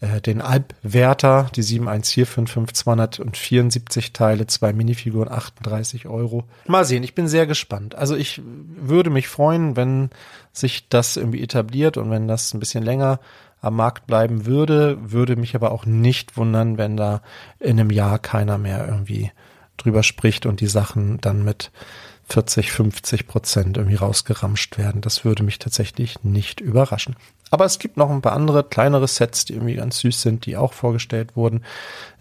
äh, den Alpwärter, die 71455 274 Teile, zwei Minifiguren, 38 Euro. Mal sehen, ich bin sehr gespannt. Also ich würde mich freuen, wenn sich das irgendwie etabliert und wenn das ein bisschen länger am Markt bleiben würde, würde mich aber auch nicht wundern, wenn da in einem Jahr keiner mehr irgendwie drüber spricht und die Sachen dann mit 40, 50 Prozent irgendwie rausgeramscht werden. Das würde mich tatsächlich nicht überraschen. Aber es gibt noch ein paar andere kleinere Sets, die irgendwie ganz süß sind, die auch vorgestellt wurden.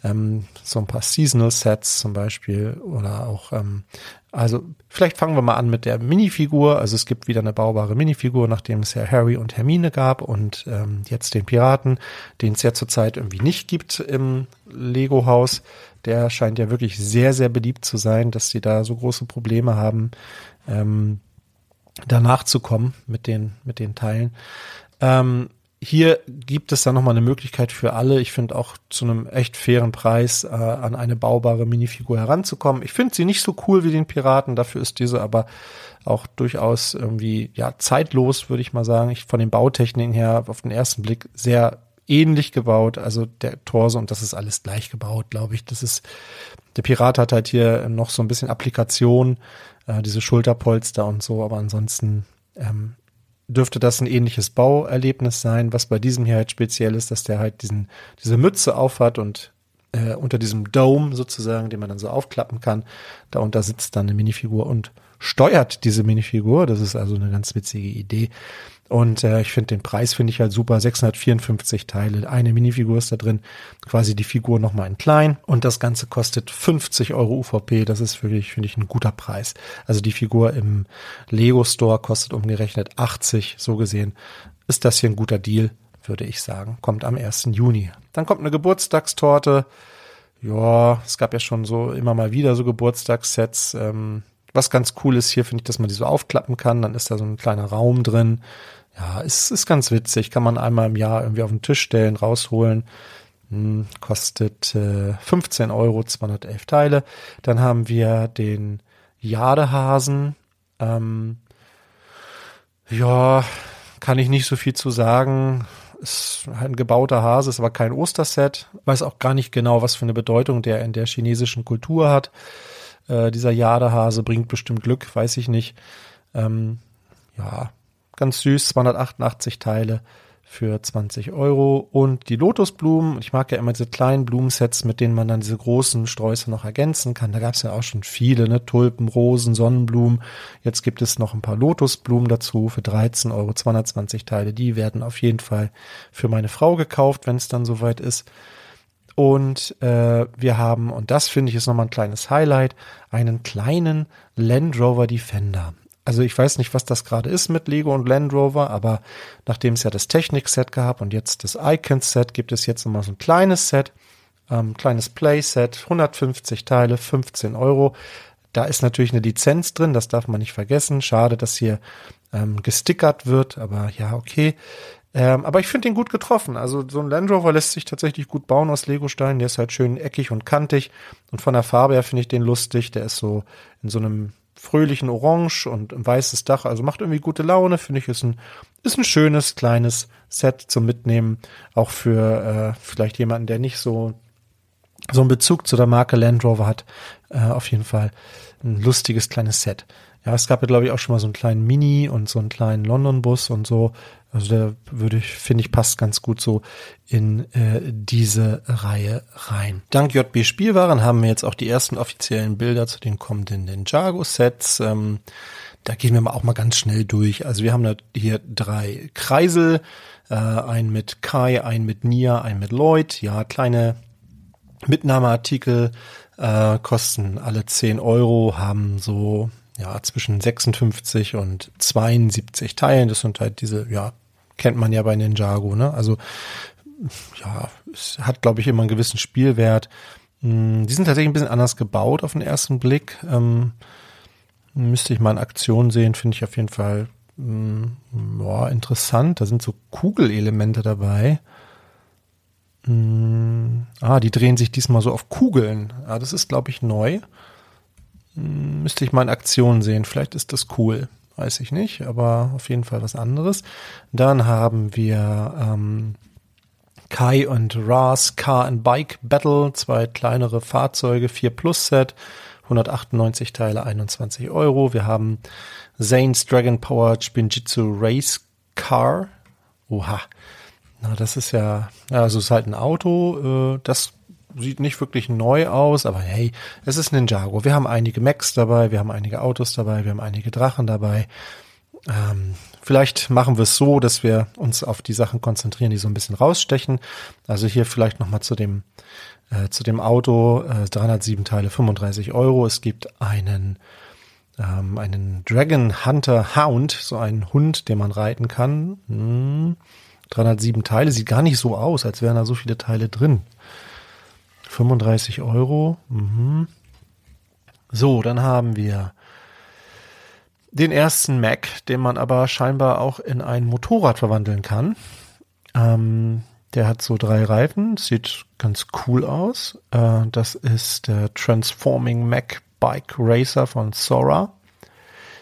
Ähm, so ein paar Seasonal Sets zum Beispiel oder auch, ähm, also vielleicht fangen wir mal an mit der Minifigur. Also es gibt wieder eine baubare Minifigur, nachdem es ja Harry und Hermine gab und ähm, jetzt den Piraten, den es ja zurzeit irgendwie nicht gibt im Lego-Haus. Der scheint ja wirklich sehr, sehr beliebt zu sein, dass sie da so große Probleme haben, ähm, danach zu kommen mit den, mit den Teilen. Ähm, hier gibt es dann nochmal eine Möglichkeit für alle, ich finde auch zu einem echt fairen Preis, äh, an eine baubare Minifigur heranzukommen. Ich finde sie nicht so cool wie den Piraten, dafür ist diese aber auch durchaus irgendwie, ja, zeitlos, würde ich mal sagen. Ich von den Bautechniken her auf den ersten Blick sehr ähnlich gebaut, also der Torso und das ist alles gleich gebaut, glaube ich. Das ist, der Pirat hat halt hier noch so ein bisschen Applikation, äh, diese Schulterpolster und so, aber ansonsten ähm, dürfte das ein ähnliches Bauerlebnis sein. Was bei diesem hier halt speziell ist, dass der halt diesen, diese Mütze aufhat und äh, unter diesem Dome sozusagen, den man dann so aufklappen kann, darunter sitzt dann eine Minifigur und steuert diese Minifigur. Das ist also eine ganz witzige Idee. Und äh, ich finde den Preis finde ich halt super. 654 Teile, eine Minifigur ist da drin, quasi die Figur nochmal in klein. Und das Ganze kostet 50 Euro UVP. Das ist wirklich, finde ich, ein guter Preis. Also die Figur im Lego Store kostet umgerechnet 80. So gesehen ist das hier ein guter Deal, würde ich sagen. Kommt am 1. Juni. Dann kommt eine Geburtstagstorte. Ja, es gab ja schon so immer mal wieder so Geburtstagssets. Ähm, was ganz cool ist hier, finde ich, dass man die so aufklappen kann. Dann ist da so ein kleiner Raum drin ja, ist, ist ganz witzig. Kann man einmal im Jahr irgendwie auf den Tisch stellen, rausholen. Hm, kostet äh, 15 Euro, 211 Teile. Dann haben wir den Jadehasen. Ähm, ja, kann ich nicht so viel zu sagen. Ist ein gebauter Hase, ist aber kein Osterset. Weiß auch gar nicht genau, was für eine Bedeutung der in der chinesischen Kultur hat. Äh, dieser Jadehase bringt bestimmt Glück, weiß ich nicht. Ähm, ja, Ganz süß, 288 Teile für 20 Euro. Und die Lotusblumen, ich mag ja immer diese kleinen Blumensets, mit denen man dann diese großen Sträuße noch ergänzen kann. Da gab es ja auch schon viele, ne? Tulpen, Rosen, Sonnenblumen. Jetzt gibt es noch ein paar Lotusblumen dazu für 13 Euro, 220 Teile. Die werden auf jeden Fall für meine Frau gekauft, wenn es dann soweit ist. Und äh, wir haben, und das finde ich ist nochmal ein kleines Highlight, einen kleinen Land Rover Defender. Also ich weiß nicht, was das gerade ist mit Lego und Land Rover, aber nachdem es ja das Technik-Set gab und jetzt das Icons-Set, gibt es jetzt nochmal so ein kleines Set, ähm, kleines Play-Set, 150 Teile, 15 Euro. Da ist natürlich eine Lizenz drin, das darf man nicht vergessen. Schade, dass hier ähm, gestickert wird, aber ja, okay. Ähm, aber ich finde den gut getroffen. Also so ein Land Rover lässt sich tatsächlich gut bauen aus Lego-Steinen. Der ist halt schön eckig und kantig. Und von der Farbe her finde ich den lustig. Der ist so in so einem fröhlichen Orange und ein weißes Dach. Also macht irgendwie gute Laune, finde ich. Ist ein, ist ein schönes, kleines Set zum Mitnehmen. Auch für äh, vielleicht jemanden, der nicht so, so einen Bezug zu der Marke Land Rover hat. Äh, auf jeden Fall ein lustiges kleines Set. Ja, es gab ja, glaube ich, auch schon mal so einen kleinen Mini und so einen kleinen London-Bus und so. Also der würde ich, finde ich, passt ganz gut so in äh, diese Reihe rein. Dank JB Spielwaren haben wir jetzt auch die ersten offiziellen Bilder zu den kommenden Ninjago-Sets. Ähm, da gehen wir mal auch mal ganz schnell durch. Also wir haben da hier drei Kreisel, äh, einen mit Kai, einen mit Nia, einen mit Lloyd. Ja, kleine Mitnahmeartikel äh, kosten alle 10 Euro, haben so ja, zwischen 56 und 72 Teilen. Das sind halt diese, ja, kennt man ja bei Ninjago, ne? Also, ja, es hat, glaube ich, immer einen gewissen Spielwert. Hm, die sind tatsächlich ein bisschen anders gebaut auf den ersten Blick. Ähm, müsste ich mal in Aktion sehen, finde ich auf jeden Fall mh, hm, boah, interessant. Da sind so Kugelelemente dabei. Mh, hm, ah, die drehen sich diesmal so auf Kugeln. Ah, das ist, glaube ich, neu. Hm, müsste ich mal in Aktion sehen. Vielleicht ist das cool. Weiß ich nicht, aber auf jeden Fall was anderes. Dann haben wir ähm, Kai und Ras Car and Bike Battle, zwei kleinere Fahrzeuge, 4 Plus Set, 198 Teile, 21 Euro. Wir haben Zane's Dragon Powered Spinjitzu Race Car. Oha. Na, das ist ja, also es ist halt ein Auto, äh, das sieht nicht wirklich neu aus, aber hey, es ist Ninjago. Wir haben einige Mechs dabei, wir haben einige Autos dabei, wir haben einige Drachen dabei. Ähm, vielleicht machen wir es so, dass wir uns auf die Sachen konzentrieren, die so ein bisschen rausstechen. Also hier vielleicht nochmal zu dem, äh, zu dem Auto, äh, 307 Teile, 35 Euro. Es gibt einen, ähm, einen Dragon Hunter Hound, so einen Hund, den man reiten kann. Hm. 307 Teile, sieht gar nicht so aus, als wären da so viele Teile drin. 35 Euro. Mhm. So, dann haben wir den ersten Mac, den man aber scheinbar auch in ein Motorrad verwandeln kann. Ähm, der hat so drei Reifen, sieht ganz cool aus. Äh, das ist der Transforming Mac Bike Racer von Sora.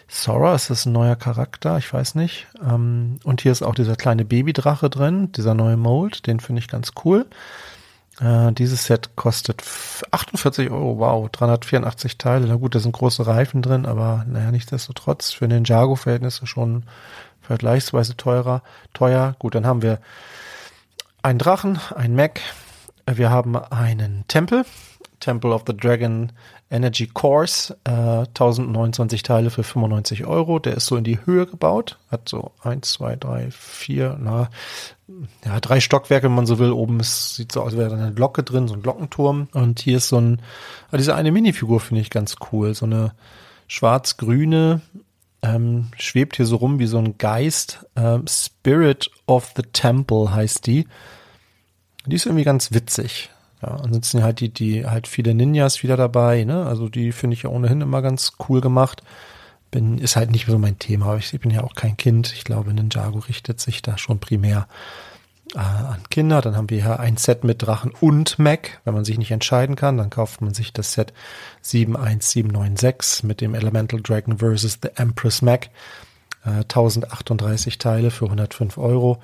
Sora, ist das ein neuer Charakter? Ich weiß nicht. Ähm, und hier ist auch dieser kleine Babydrache drin, dieser neue Mold, den finde ich ganz cool. Äh, dieses Set kostet 48 Euro, wow, 384 Teile. Na gut, da sind große Reifen drin, aber naja, nichtsdestotrotz für den Jago-Verhältnisse schon vergleichsweise teurer, teuer. Gut, dann haben wir einen Drachen, einen Mac, wir haben einen Tempel, Temple of the Dragon Energy Course, äh, 1029 Teile für 95 Euro. Der ist so in die Höhe gebaut, hat so eins, zwei, drei, vier, na, ja, drei Stockwerke, wenn man so will. Oben ist, sieht so aus, als wäre eine Glocke drin, so ein Glockenturm. Und hier ist so ein, ah, diese eine Minifigur finde ich ganz cool, so eine schwarz-grüne, ähm, schwebt hier so rum wie so ein Geist. Ähm, Spirit of the Temple heißt die. Die ist irgendwie ganz witzig. Ja, ansonsten halt die, die halt viele Ninjas wieder dabei, ne? Also die finde ich ja ohnehin immer ganz cool gemacht. Bin, ist halt nicht so mein Thema, aber ich, ich bin ja auch kein Kind. Ich glaube, Ninjago richtet sich da schon primär äh, an Kinder. Dann haben wir hier ein Set mit Drachen und Mac. Wenn man sich nicht entscheiden kann, dann kauft man sich das Set 71796 mit dem Elemental Dragon vs. The Empress Mac. Äh, 1038 Teile für 105 Euro.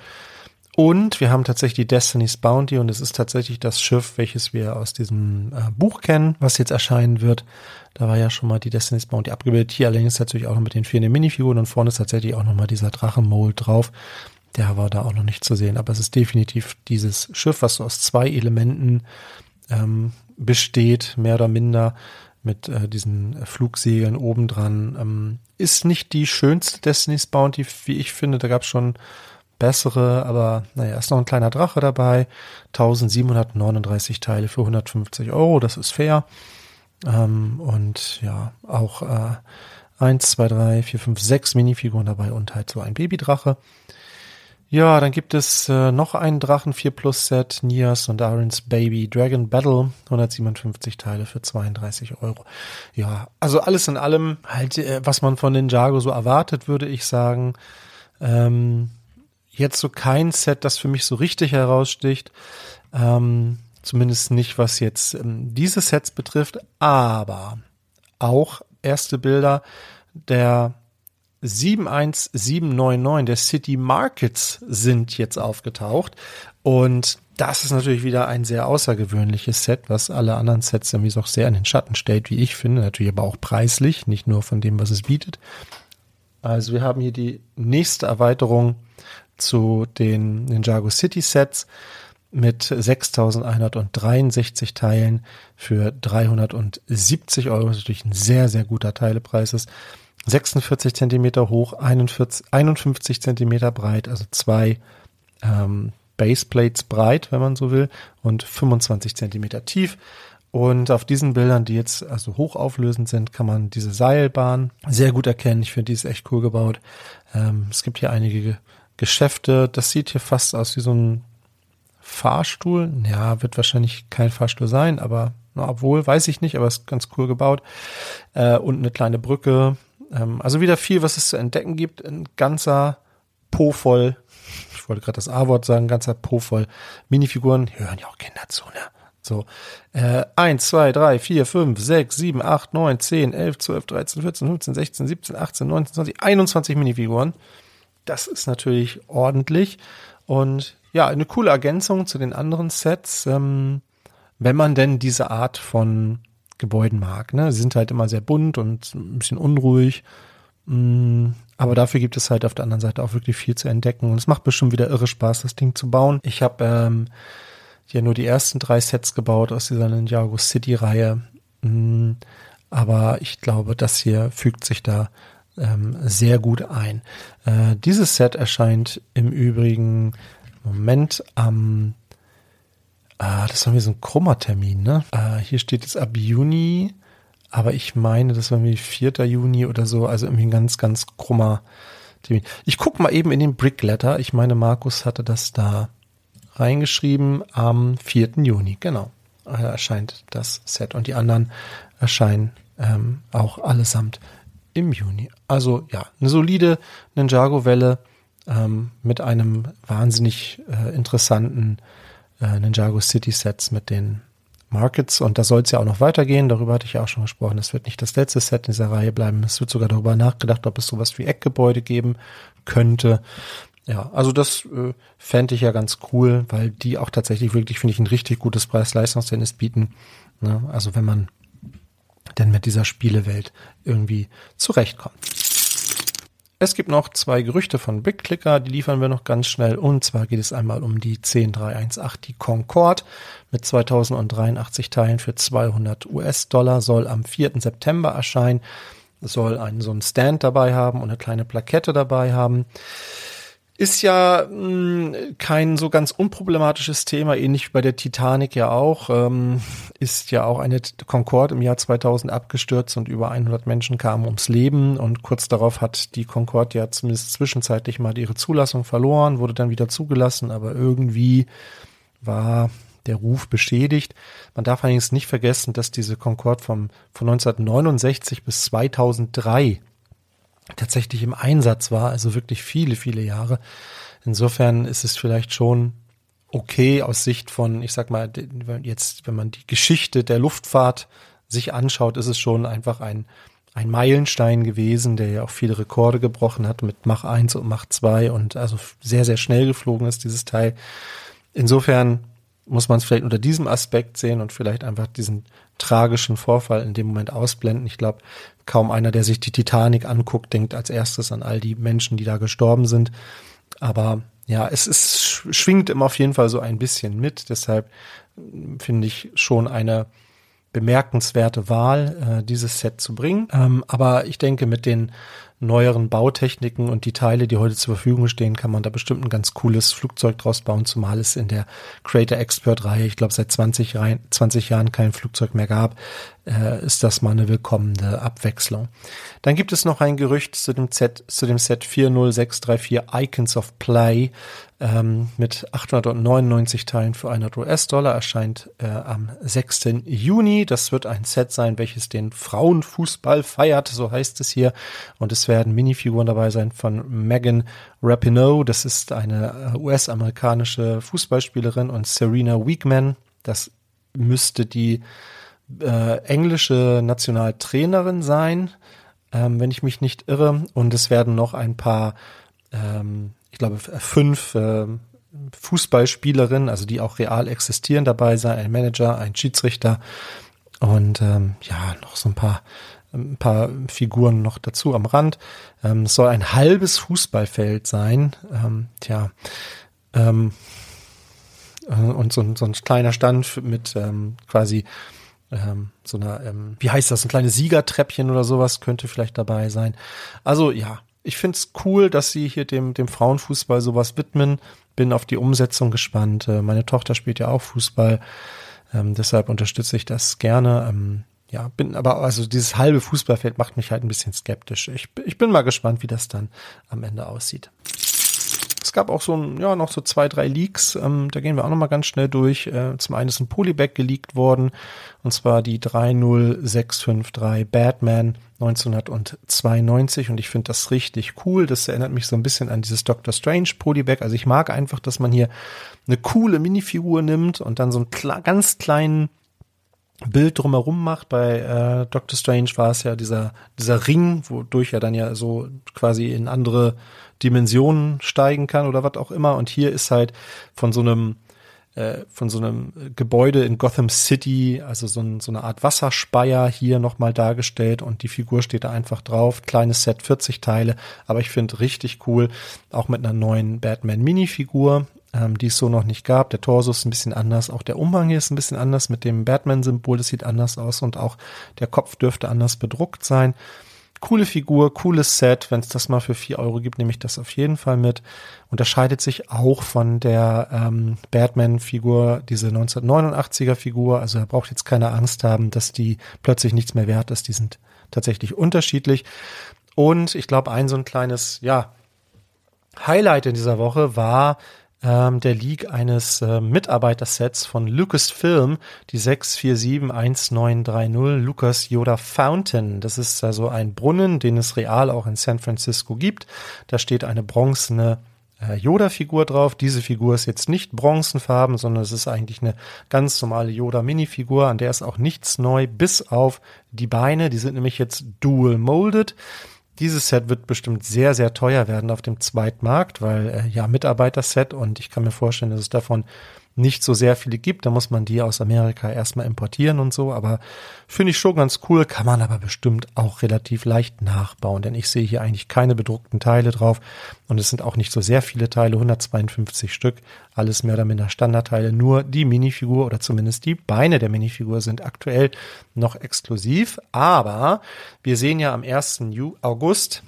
Und wir haben tatsächlich die Destiny's Bounty und es ist tatsächlich das Schiff, welches wir aus diesem äh, Buch kennen, was jetzt erscheinen wird. Da war ja schon mal die Destiny's Bounty abgebildet. Hier allerdings natürlich auch noch mit den vielen Minifiguren und vorne ist tatsächlich auch noch mal dieser Drachenmold drauf. Der war da auch noch nicht zu sehen, aber es ist definitiv dieses Schiff, was so aus zwei Elementen ähm, besteht, mehr oder minder mit äh, diesen Flugsegeln obendran. Ähm, ist nicht die schönste Destiny's Bounty, wie ich finde. Da gab es schon bessere, aber naja, ist noch ein kleiner Drache dabei. 1739 Teile für 150 Euro, das ist fair. Ähm, und ja, auch äh, 1, 2, 3, 4, 5, 6 Minifiguren dabei und halt so ein Babydrache. Ja, dann gibt es äh, noch einen Drachen 4 Plus Set, Nias und Arins Baby Dragon Battle, 157 Teile für 32 Euro. Ja, also alles in allem halt, äh, was man von Ninjago so erwartet, würde ich sagen. Ähm, jetzt so kein Set, das für mich so richtig heraussticht. Ähm, zumindest nicht, was jetzt ähm, diese Sets betrifft, aber auch erste Bilder der 71799 der City Markets sind jetzt aufgetaucht und das ist natürlich wieder ein sehr außergewöhnliches Set, was alle anderen Sets irgendwie auch sehr in den Schatten stellt, wie ich finde, natürlich aber auch preislich, nicht nur von dem, was es bietet. Also wir haben hier die nächste Erweiterung zu den Ninjago City Sets mit 6163 Teilen für 370 Euro. Ist natürlich ein sehr, sehr guter Teilepreis ist. 46 Zentimeter hoch, 41, 51 Zentimeter breit, also zwei ähm, Baseplates breit, wenn man so will, und 25 Zentimeter tief. Und auf diesen Bildern, die jetzt also hochauflösend sind, kann man diese Seilbahn sehr gut erkennen. Ich finde, die ist echt cool gebaut. Ähm, es gibt hier einige Geschäfte. Das sieht hier fast aus wie so ein Fahrstuhl. Ja, wird wahrscheinlich kein Fahrstuhl sein, aber na, obwohl, weiß ich nicht, aber ist ganz cool gebaut. Äh, und eine kleine Brücke. Ähm, also wieder viel, was es zu entdecken gibt. Ein ganzer Po voll, ich wollte gerade das A-Wort sagen, ein ganzer Po voll Minifiguren. Hier hören ja auch Kinder zu, ne? So, äh, 1, 2, 3, 4, 5, 6, 7, 8, 9, 10, 11, 12, 13, 14, 15, 16, 17, 18, 19, 20, 21 Minifiguren. Das ist natürlich ordentlich und ja, eine coole Ergänzung zu den anderen Sets, ähm, wenn man denn diese Art von Gebäuden mag. Ne? Sie sind halt immer sehr bunt und ein bisschen unruhig. Mm, aber dafür gibt es halt auf der anderen Seite auch wirklich viel zu entdecken. Und es macht bestimmt wieder irre Spaß, das Ding zu bauen. Ich habe ähm, ja nur die ersten drei Sets gebaut aus dieser Ninjago City-Reihe. Mm, aber ich glaube, das hier fügt sich da ähm, sehr gut ein. Äh, dieses Set erscheint im Übrigen Moment am Ah, das war mir so ein krummer Termin, ne? Ah, hier steht es ab Juni, aber ich meine, das war mir 4. Juni oder so, also irgendwie ein ganz, ganz krummer Termin. Ich guck mal eben in den Brickletter. Ich meine, Markus hatte das da reingeschrieben am 4. Juni, genau. Da erscheint das Set und die anderen erscheinen ähm, auch allesamt im Juni. Also ja, eine solide Ninjago-Welle ähm, mit einem wahnsinnig äh, interessanten äh, Ninjago City Sets mit den Markets und da soll es ja auch noch weitergehen. Darüber hatte ich ja auch schon gesprochen. Es wird nicht das letzte Set in dieser Reihe bleiben. Es wird sogar darüber nachgedacht, ob es sowas wie Eckgebäude geben könnte. Ja, also das äh, fände ich ja ganz cool, weil die auch tatsächlich wirklich, finde ich, ein richtig gutes Preis-Leistungsverhältnis bieten. Ne? Also wenn man denn mit dieser Spielewelt irgendwie zurechtkommt. Es gibt noch zwei Gerüchte von BigClicker, die liefern wir noch ganz schnell. Und zwar geht es einmal um die 10318, die Concorde mit 2083 Teilen für 200 US-Dollar, soll am 4. September erscheinen, soll einen so einen Stand dabei haben und eine kleine Plakette dabei haben. Ist ja mh, hm, kein so ganz unproblematisches Thema, ähnlich wie bei der Titanic ja auch. Ähm, ist ja auch eine Concorde im Jahr 2000 abgestürzt und über 100 Menschen kamen ums Leben. Und kurz darauf hat die Concorde ja zumindest zwischenzeitlich mal ihre Zulassung verloren, wurde dann wieder zugelassen, aber irgendwie war der Ruf beschädigt. Man darf allerdings nicht vergessen, dass diese Concorde vom, von 1969 bis 2003 tatsächlich im Einsatz war, also wirklich viele, viele Jahre. Insofern ist es vielleicht schon okay aus Sicht von, ich sag mal, jetzt, wenn man die Geschichte der Luftfahrt sich anschaut, ist es schon einfach ein, ein Meilenstein gewesen, der ja auch viele Rekorde gebrochen hat mit Mach 1 und Mach 2 und also sehr, sehr schnell geflogen ist, dieses Teil. Insofern muss man es vielleicht unter diesem Aspekt sehen und vielleicht einfach diesen tragischen Vorfall in dem Moment ausblenden. Ich glaube, kaum einer, der sich die Titanic anguckt, denkt als erstes an all die Menschen, die da gestorben sind. Aber ja, es ist, schwingt immer auf jeden Fall so ein bisschen mit. Deshalb finde ich schon eine bemerkenswerte Wahl, äh, dieses Set zu bringen. Ähm, aber ich denke, mit den neueren Bautechniken und die Teile, die heute zur Verfügung stehen, kann man da bestimmt ein ganz cooles Flugzeug draus bauen, zumal es in der Creator Expert Reihe, ich glaube seit 20, Reihen, 20 Jahren kein Flugzeug mehr gab, äh, ist das mal eine willkommene Abwechslung. Dann gibt es noch ein Gerücht zu dem Set, zu dem Set 40634 Icons of Play ähm, mit 899 Teilen für 100 US-Dollar erscheint äh, am 6. Juni. Das wird ein Set sein, welches den Frauenfußball feiert, so heißt es hier. Und es werden Minifiguren dabei sein von Megan Rapinoe. Das ist eine äh, US-amerikanische Fußballspielerin und Serena Weekman. Das müsste die äh, englische Nationaltrainerin sein, ähm, wenn ich mich nicht irre. Und es werden noch ein paar, ähm, ich glaube, fünf äh, Fußballspielerinnen, also die auch real existieren, dabei sein. Ein Manager, ein Schiedsrichter und ähm, ja, noch so ein paar ein paar Figuren noch dazu am Rand. Ähm, es soll ein halbes Fußballfeld sein. Ähm, tja, ähm, äh, und so, so ein kleiner Stand mit ähm, quasi ähm, so einer, ähm, wie heißt das, ein kleines Siegertreppchen oder sowas könnte vielleicht dabei sein. Also ja, ich find's cool, dass sie hier dem, dem Frauenfußball sowas widmen. Bin auf die Umsetzung gespannt. Äh, meine Tochter spielt ja auch Fußball. Ähm, deshalb unterstütze ich das gerne. Ähm, ja, bin aber, also dieses halbe Fußballfeld macht mich halt ein bisschen skeptisch. Ich, ich bin mal gespannt, wie das dann am Ende aussieht gab auch so ein, ja, noch so zwei, drei Leaks. Ähm, da gehen wir auch noch mal ganz schnell durch. Äh, zum einen ist ein Polybag geleakt worden. Und zwar die 30653 Batman 1992. Und ich finde das richtig cool. Das erinnert mich so ein bisschen an dieses Doctor Strange Polybag. Also ich mag einfach, dass man hier eine coole Minifigur nimmt und dann so einen kla ganz kleinen Bild drumherum macht. Bei äh, Doctor Strange war es ja dieser, dieser Ring, wodurch er dann ja so quasi in andere Dimensionen steigen kann oder was auch immer. Und hier ist halt von so einem äh, von so einem Gebäude in Gotham City, also so, ein, so eine Art Wasserspeier hier nochmal dargestellt und die Figur steht da einfach drauf. Kleines Set, 40 Teile, aber ich finde richtig cool, auch mit einer neuen Batman Minifigur. Ähm, die es so noch nicht gab. Der Torso ist ein bisschen anders, auch der Umhang hier ist ein bisschen anders mit dem Batman-Symbol, das sieht anders aus und auch der Kopf dürfte anders bedruckt sein. Coole Figur, cooles Set. Wenn es das mal für vier Euro gibt, nehme ich das auf jeden Fall mit. Unterscheidet sich auch von der ähm, Batman-Figur, diese 1989er-Figur. Also er braucht jetzt keine Angst haben, dass die plötzlich nichts mehr wert ist. Die sind tatsächlich unterschiedlich. Und ich glaube, ein so ein kleines, ja, Highlight in dieser Woche war ähm, der Leak eines äh, Mitarbeitersets von Lucasfilm, die 6471930 Lucas Yoda Fountain. Das ist also ein Brunnen, den es real auch in San Francisco gibt. Da steht eine bronzene äh, Yoda-Figur drauf. Diese Figur ist jetzt nicht bronzenfarben, sondern es ist eigentlich eine ganz normale Yoda-Mini-Figur, an der ist auch nichts neu, bis auf die Beine. Die sind nämlich jetzt dual molded. Dieses Set wird bestimmt sehr, sehr teuer werden auf dem Zweitmarkt, weil äh, ja Mitarbeiter-Set und ich kann mir vorstellen, dass es davon nicht so sehr viele gibt. Da muss man die aus Amerika erstmal importieren und so. Aber finde ich schon ganz cool, kann man aber bestimmt auch relativ leicht nachbauen, denn ich sehe hier eigentlich keine bedruckten Teile drauf und es sind auch nicht so sehr viele Teile, 152 Stück, alles mehr oder minder Standardteile. Nur die Minifigur oder zumindest die Beine der Minifigur sind aktuell noch exklusiv. Aber wir sehen ja am 1. August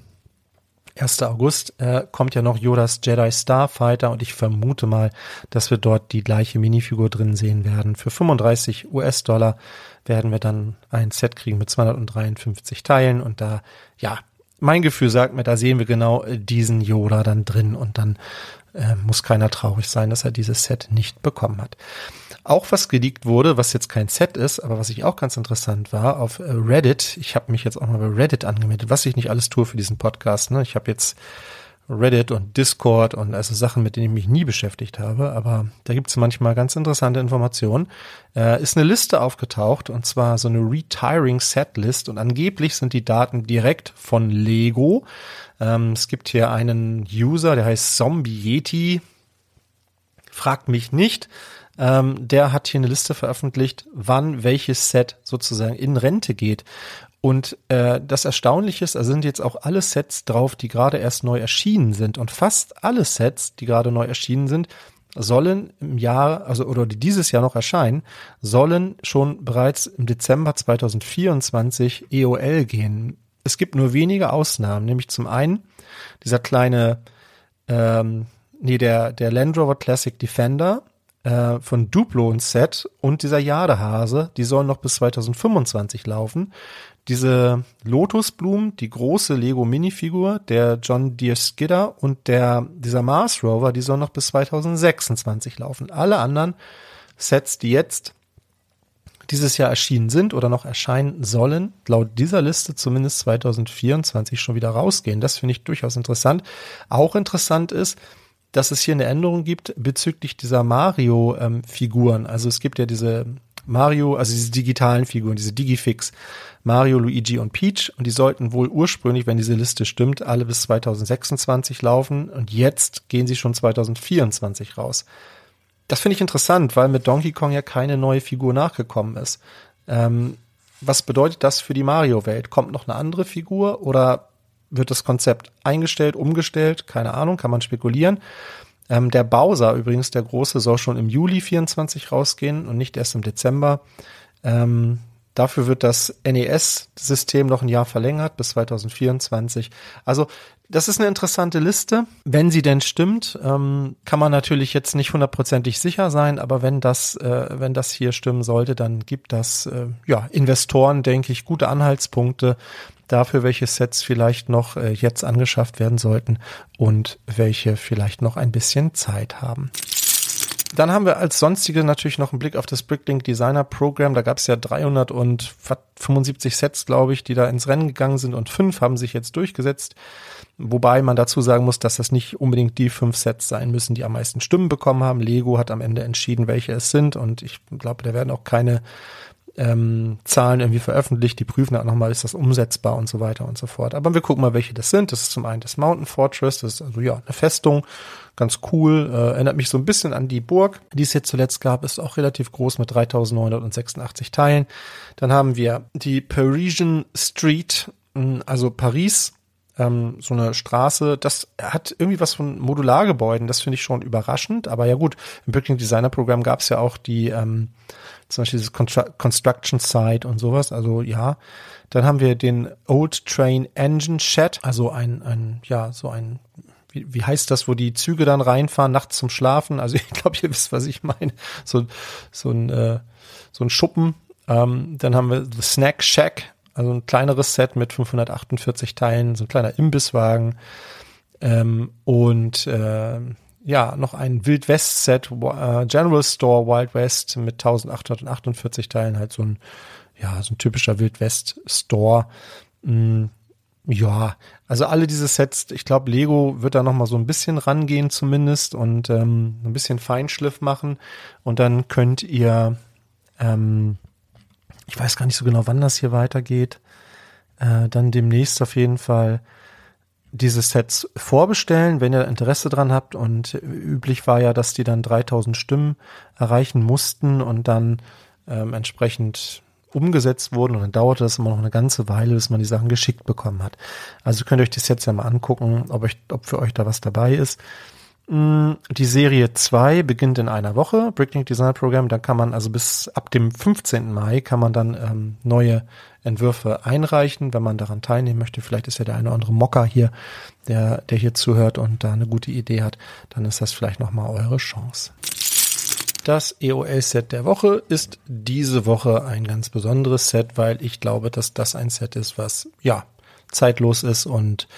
1. August äh, kommt ja noch Yodas Jedi Starfighter und ich vermute mal, dass wir dort die gleiche Minifigur drin sehen werden. Für 35 US-Dollar werden wir dann ein Set kriegen mit 253 Teilen und da, ja, mein Gefühl sagt mir, da sehen wir genau diesen Yoda dann drin und dann äh, muss keiner traurig sein, dass er dieses Set nicht bekommen hat. Auch was geleakt wurde, was jetzt kein Set ist, aber was ich auch ganz interessant war, auf äh, Reddit. Ich habe mich jetzt auch mal bei Reddit angemeldet, was ich nicht alles tue für diesen Podcast. Ne? Ich habe jetzt Reddit und Discord und also Sachen, mit denen ich mich nie beschäftigt habe, aber da gibt es manchmal ganz interessante Informationen. Äh, ist eine Liste aufgetaucht und zwar so eine Retiring Set List und angeblich sind die Daten direkt von Lego. Ähm, es gibt hier einen User, der heißt Zombie Yeti. Fragt mich nicht. Ähm, der hat hier eine Liste veröffentlicht, wann welches Set sozusagen in Rente geht. Und äh, das Erstaunliche ist, da sind jetzt auch alle Sets drauf, die gerade erst neu erschienen sind. Und fast alle Sets, die gerade neu erschienen sind, sollen im Jahr, also oder die dieses Jahr noch erscheinen, sollen schon bereits im Dezember 2024 EOL gehen. Es gibt nur wenige Ausnahmen, nämlich zum einen dieser kleine, ähm, nee, der, der Land Rover Classic Defender, äh, von Duplo ein Set und dieser Jadehase, die sollen noch bis 2025 laufen. Diese Lotusblumen, die große Lego Minifigur, der John Deere Skidder und der, dieser Mars Rover, die sollen noch bis 2026 laufen. Alle anderen Sets, die jetzt dieses Jahr erschienen sind oder noch erscheinen sollen, laut dieser Liste zumindest 2024 schon wieder rausgehen. Das finde ich durchaus interessant. Auch interessant ist, dass es hier eine Änderung gibt bezüglich dieser Mario-Figuren. Ähm, also es gibt ja diese Mario, also diese digitalen Figuren, diese Digifix, Mario, Luigi und Peach. Und die sollten wohl ursprünglich, wenn diese Liste stimmt, alle bis 2026 laufen. Und jetzt gehen sie schon 2024 raus. Das finde ich interessant, weil mit Donkey Kong ja keine neue Figur nachgekommen ist. Ähm, was bedeutet das für die Mario-Welt? Kommt noch eine andere Figur oder wird das Konzept eingestellt, umgestellt, keine Ahnung, kann man spekulieren. Ähm, der Bowser übrigens, der große, soll schon im Juli 24 rausgehen und nicht erst im Dezember. Ähm, dafür wird das NES-System noch ein Jahr verlängert bis 2024. Also das ist eine interessante Liste. Wenn sie denn stimmt, ähm, kann man natürlich jetzt nicht hundertprozentig sicher sein, aber wenn das, äh, wenn das hier stimmen sollte, dann gibt das äh, ja Investoren, denke ich, gute Anhaltspunkte, dafür, welche Sets vielleicht noch äh, jetzt angeschafft werden sollten und welche vielleicht noch ein bisschen Zeit haben. Dann haben wir als sonstige natürlich noch einen Blick auf das Bricklink Designer Program. Da gab es ja 375 Sets, glaube ich, die da ins Rennen gegangen sind und fünf haben sich jetzt durchgesetzt. Wobei man dazu sagen muss, dass das nicht unbedingt die fünf Sets sein müssen, die am meisten Stimmen bekommen haben. Lego hat am Ende entschieden, welche es sind und ich glaube, da werden auch keine ähm, Zahlen irgendwie veröffentlicht, die prüfen auch nochmal, ist das umsetzbar und so weiter und so fort. Aber wir gucken mal, welche das sind. Das ist zum einen das Mountain Fortress, das ist also ja eine Festung, ganz cool, äh, erinnert mich so ein bisschen an die Burg, die es jetzt zuletzt gab, ist auch relativ groß mit 3986 Teilen. Dann haben wir die Parisian Street, hm, also Paris ähm, so eine Straße, das hat irgendwie was von Modulargebäuden, das finde ich schon überraschend, aber ja gut, im Bricklink Designer Programm gab es ja auch die, ähm, zum Beispiel dieses Construction Site und sowas, also ja. Dann haben wir den Old Train Engine Shed, also ein, ein ja, so ein wie, wie heißt das, wo die Züge dann reinfahren, nachts zum Schlafen? Also ich glaube, ihr wisst, was ich meine. So, so ein, äh, so ein Schuppen. Ähm, dann haben wir The Snack Shack, also ein kleineres Set mit 548 Teilen, so ein kleiner Imbisswagen. Ähm, und äh, ja, noch ein Wild West Set, äh, General Store Wild West mit 1848 Teilen, halt so ein, ja, so ein typischer Wild West Store. Mm, ja, also alle diese Sets, ich glaube, Lego wird da noch mal so ein bisschen rangehen zumindest und ähm, ein bisschen Feinschliff machen. Und dann könnt ihr, ähm, ich weiß gar nicht so genau, wann das hier weitergeht, äh, dann demnächst auf jeden Fall diese Sets vorbestellen, wenn ihr Interesse dran habt und üblich war ja, dass die dann 3000 Stimmen erreichen mussten und dann ähm, entsprechend umgesetzt wurden und dann dauerte das immer noch eine ganze Weile, bis man die Sachen geschickt bekommen hat. Also könnt ihr euch die Sets ja mal angucken, ob, euch, ob für euch da was dabei ist. Mm, die Serie 2 beginnt in einer Woche, Bricklink Design Program. Da kann man also bis ab dem 15. Mai kann man dann ähm, neue Entwürfe einreichen, wenn man daran teilnehmen möchte. Vielleicht ist ja der eine oder andere Mocker hier, der, der hier zuhört und da eine gute Idee hat. Dann ist das vielleicht nochmal eure Chance. Das EOL-Set der Woche ist diese Woche ein ganz besonderes Set, weil ich glaube, dass das ein Set ist, was ja zeitlos ist und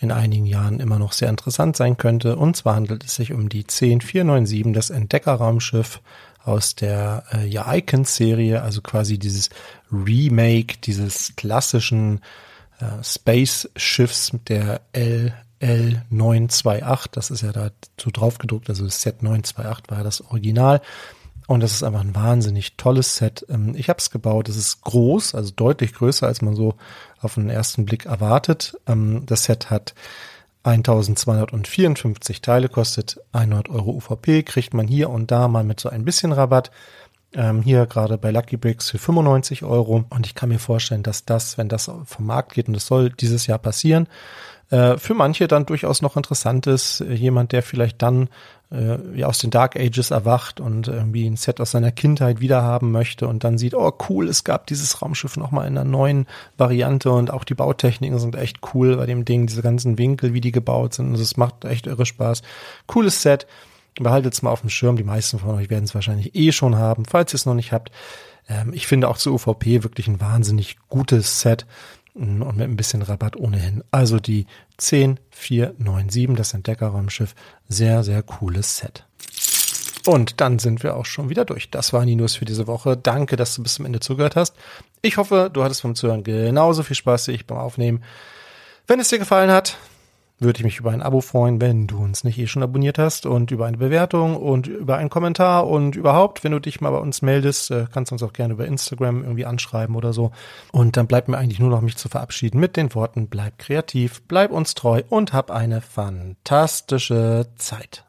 in einigen Jahren immer noch sehr interessant sein könnte. Und zwar handelt es sich um die 10497, das Entdeckerraumschiff aus der äh, ja, Icons-Serie, also quasi dieses Remake dieses klassischen äh, Space-Schiffs der L L928, das ist ja da so drauf gedruckt, also Set 928 war ja das Original. Und das ist einfach ein wahnsinnig tolles Set. Ähm, ich habe es gebaut, es ist groß, also deutlich größer, als man so auf den ersten Blick erwartet. Ähm, das Set hat 1254 Teile, kostet 100 Euro UVP, kriegt man hier und da mal mit so ein bisschen Rabatt. Ähm, hier gerade bei Lucky Bricks für 95 Euro. Und ich kann mir vorstellen, dass das, wenn das vom Markt geht, und das soll dieses Jahr passieren, äh, für manche dann durchaus noch interessant ist. Jemand, der vielleicht dann ja, aus den Dark Ages erwacht und irgendwie ein Set aus seiner Kindheit wiederhaben möchte und dann sieht, oh cool, es gab dieses Raumschiff nochmal in einer neuen Variante und auch die Bautechniken sind echt cool bei dem Ding, diese ganzen Winkel, wie die gebaut sind. Also es macht echt irre Spaß. Cooles Set. Behaltet es mal auf dem Schirm. Die meisten von euch werden es wahrscheinlich eh schon haben, falls ihr es noch nicht habt. Ähm, ich finde auch zu UVP wirklich ein wahnsinnig gutes Set und mit ein bisschen Rabatt ohnehin. Also die 10497, das Entdeckerraumschiff, sehr, sehr cooles Set. Und dann sind wir auch schon wieder durch. Das waren die News für diese Woche. Danke, dass du bis zum Ende zugehört hast. Ich hoffe, du hattest beim Zuhören genauso viel Spaß wie ich beim Aufnehmen. Wenn es dir gefallen hat, würde ich mich über ein Abo freuen, wenn du uns nicht eh schon abonniert hast und über eine Bewertung und über einen Kommentar und überhaupt, wenn du dich mal bei uns meldest, äh, kannst du uns auch gerne über Instagram irgendwie anschreiben oder so. Und dann bleibt mir eigentlich nur noch mich zu verabschieden mit den Worten, bleib kreativ, bleib uns treu und hab eine fantastische Zeit.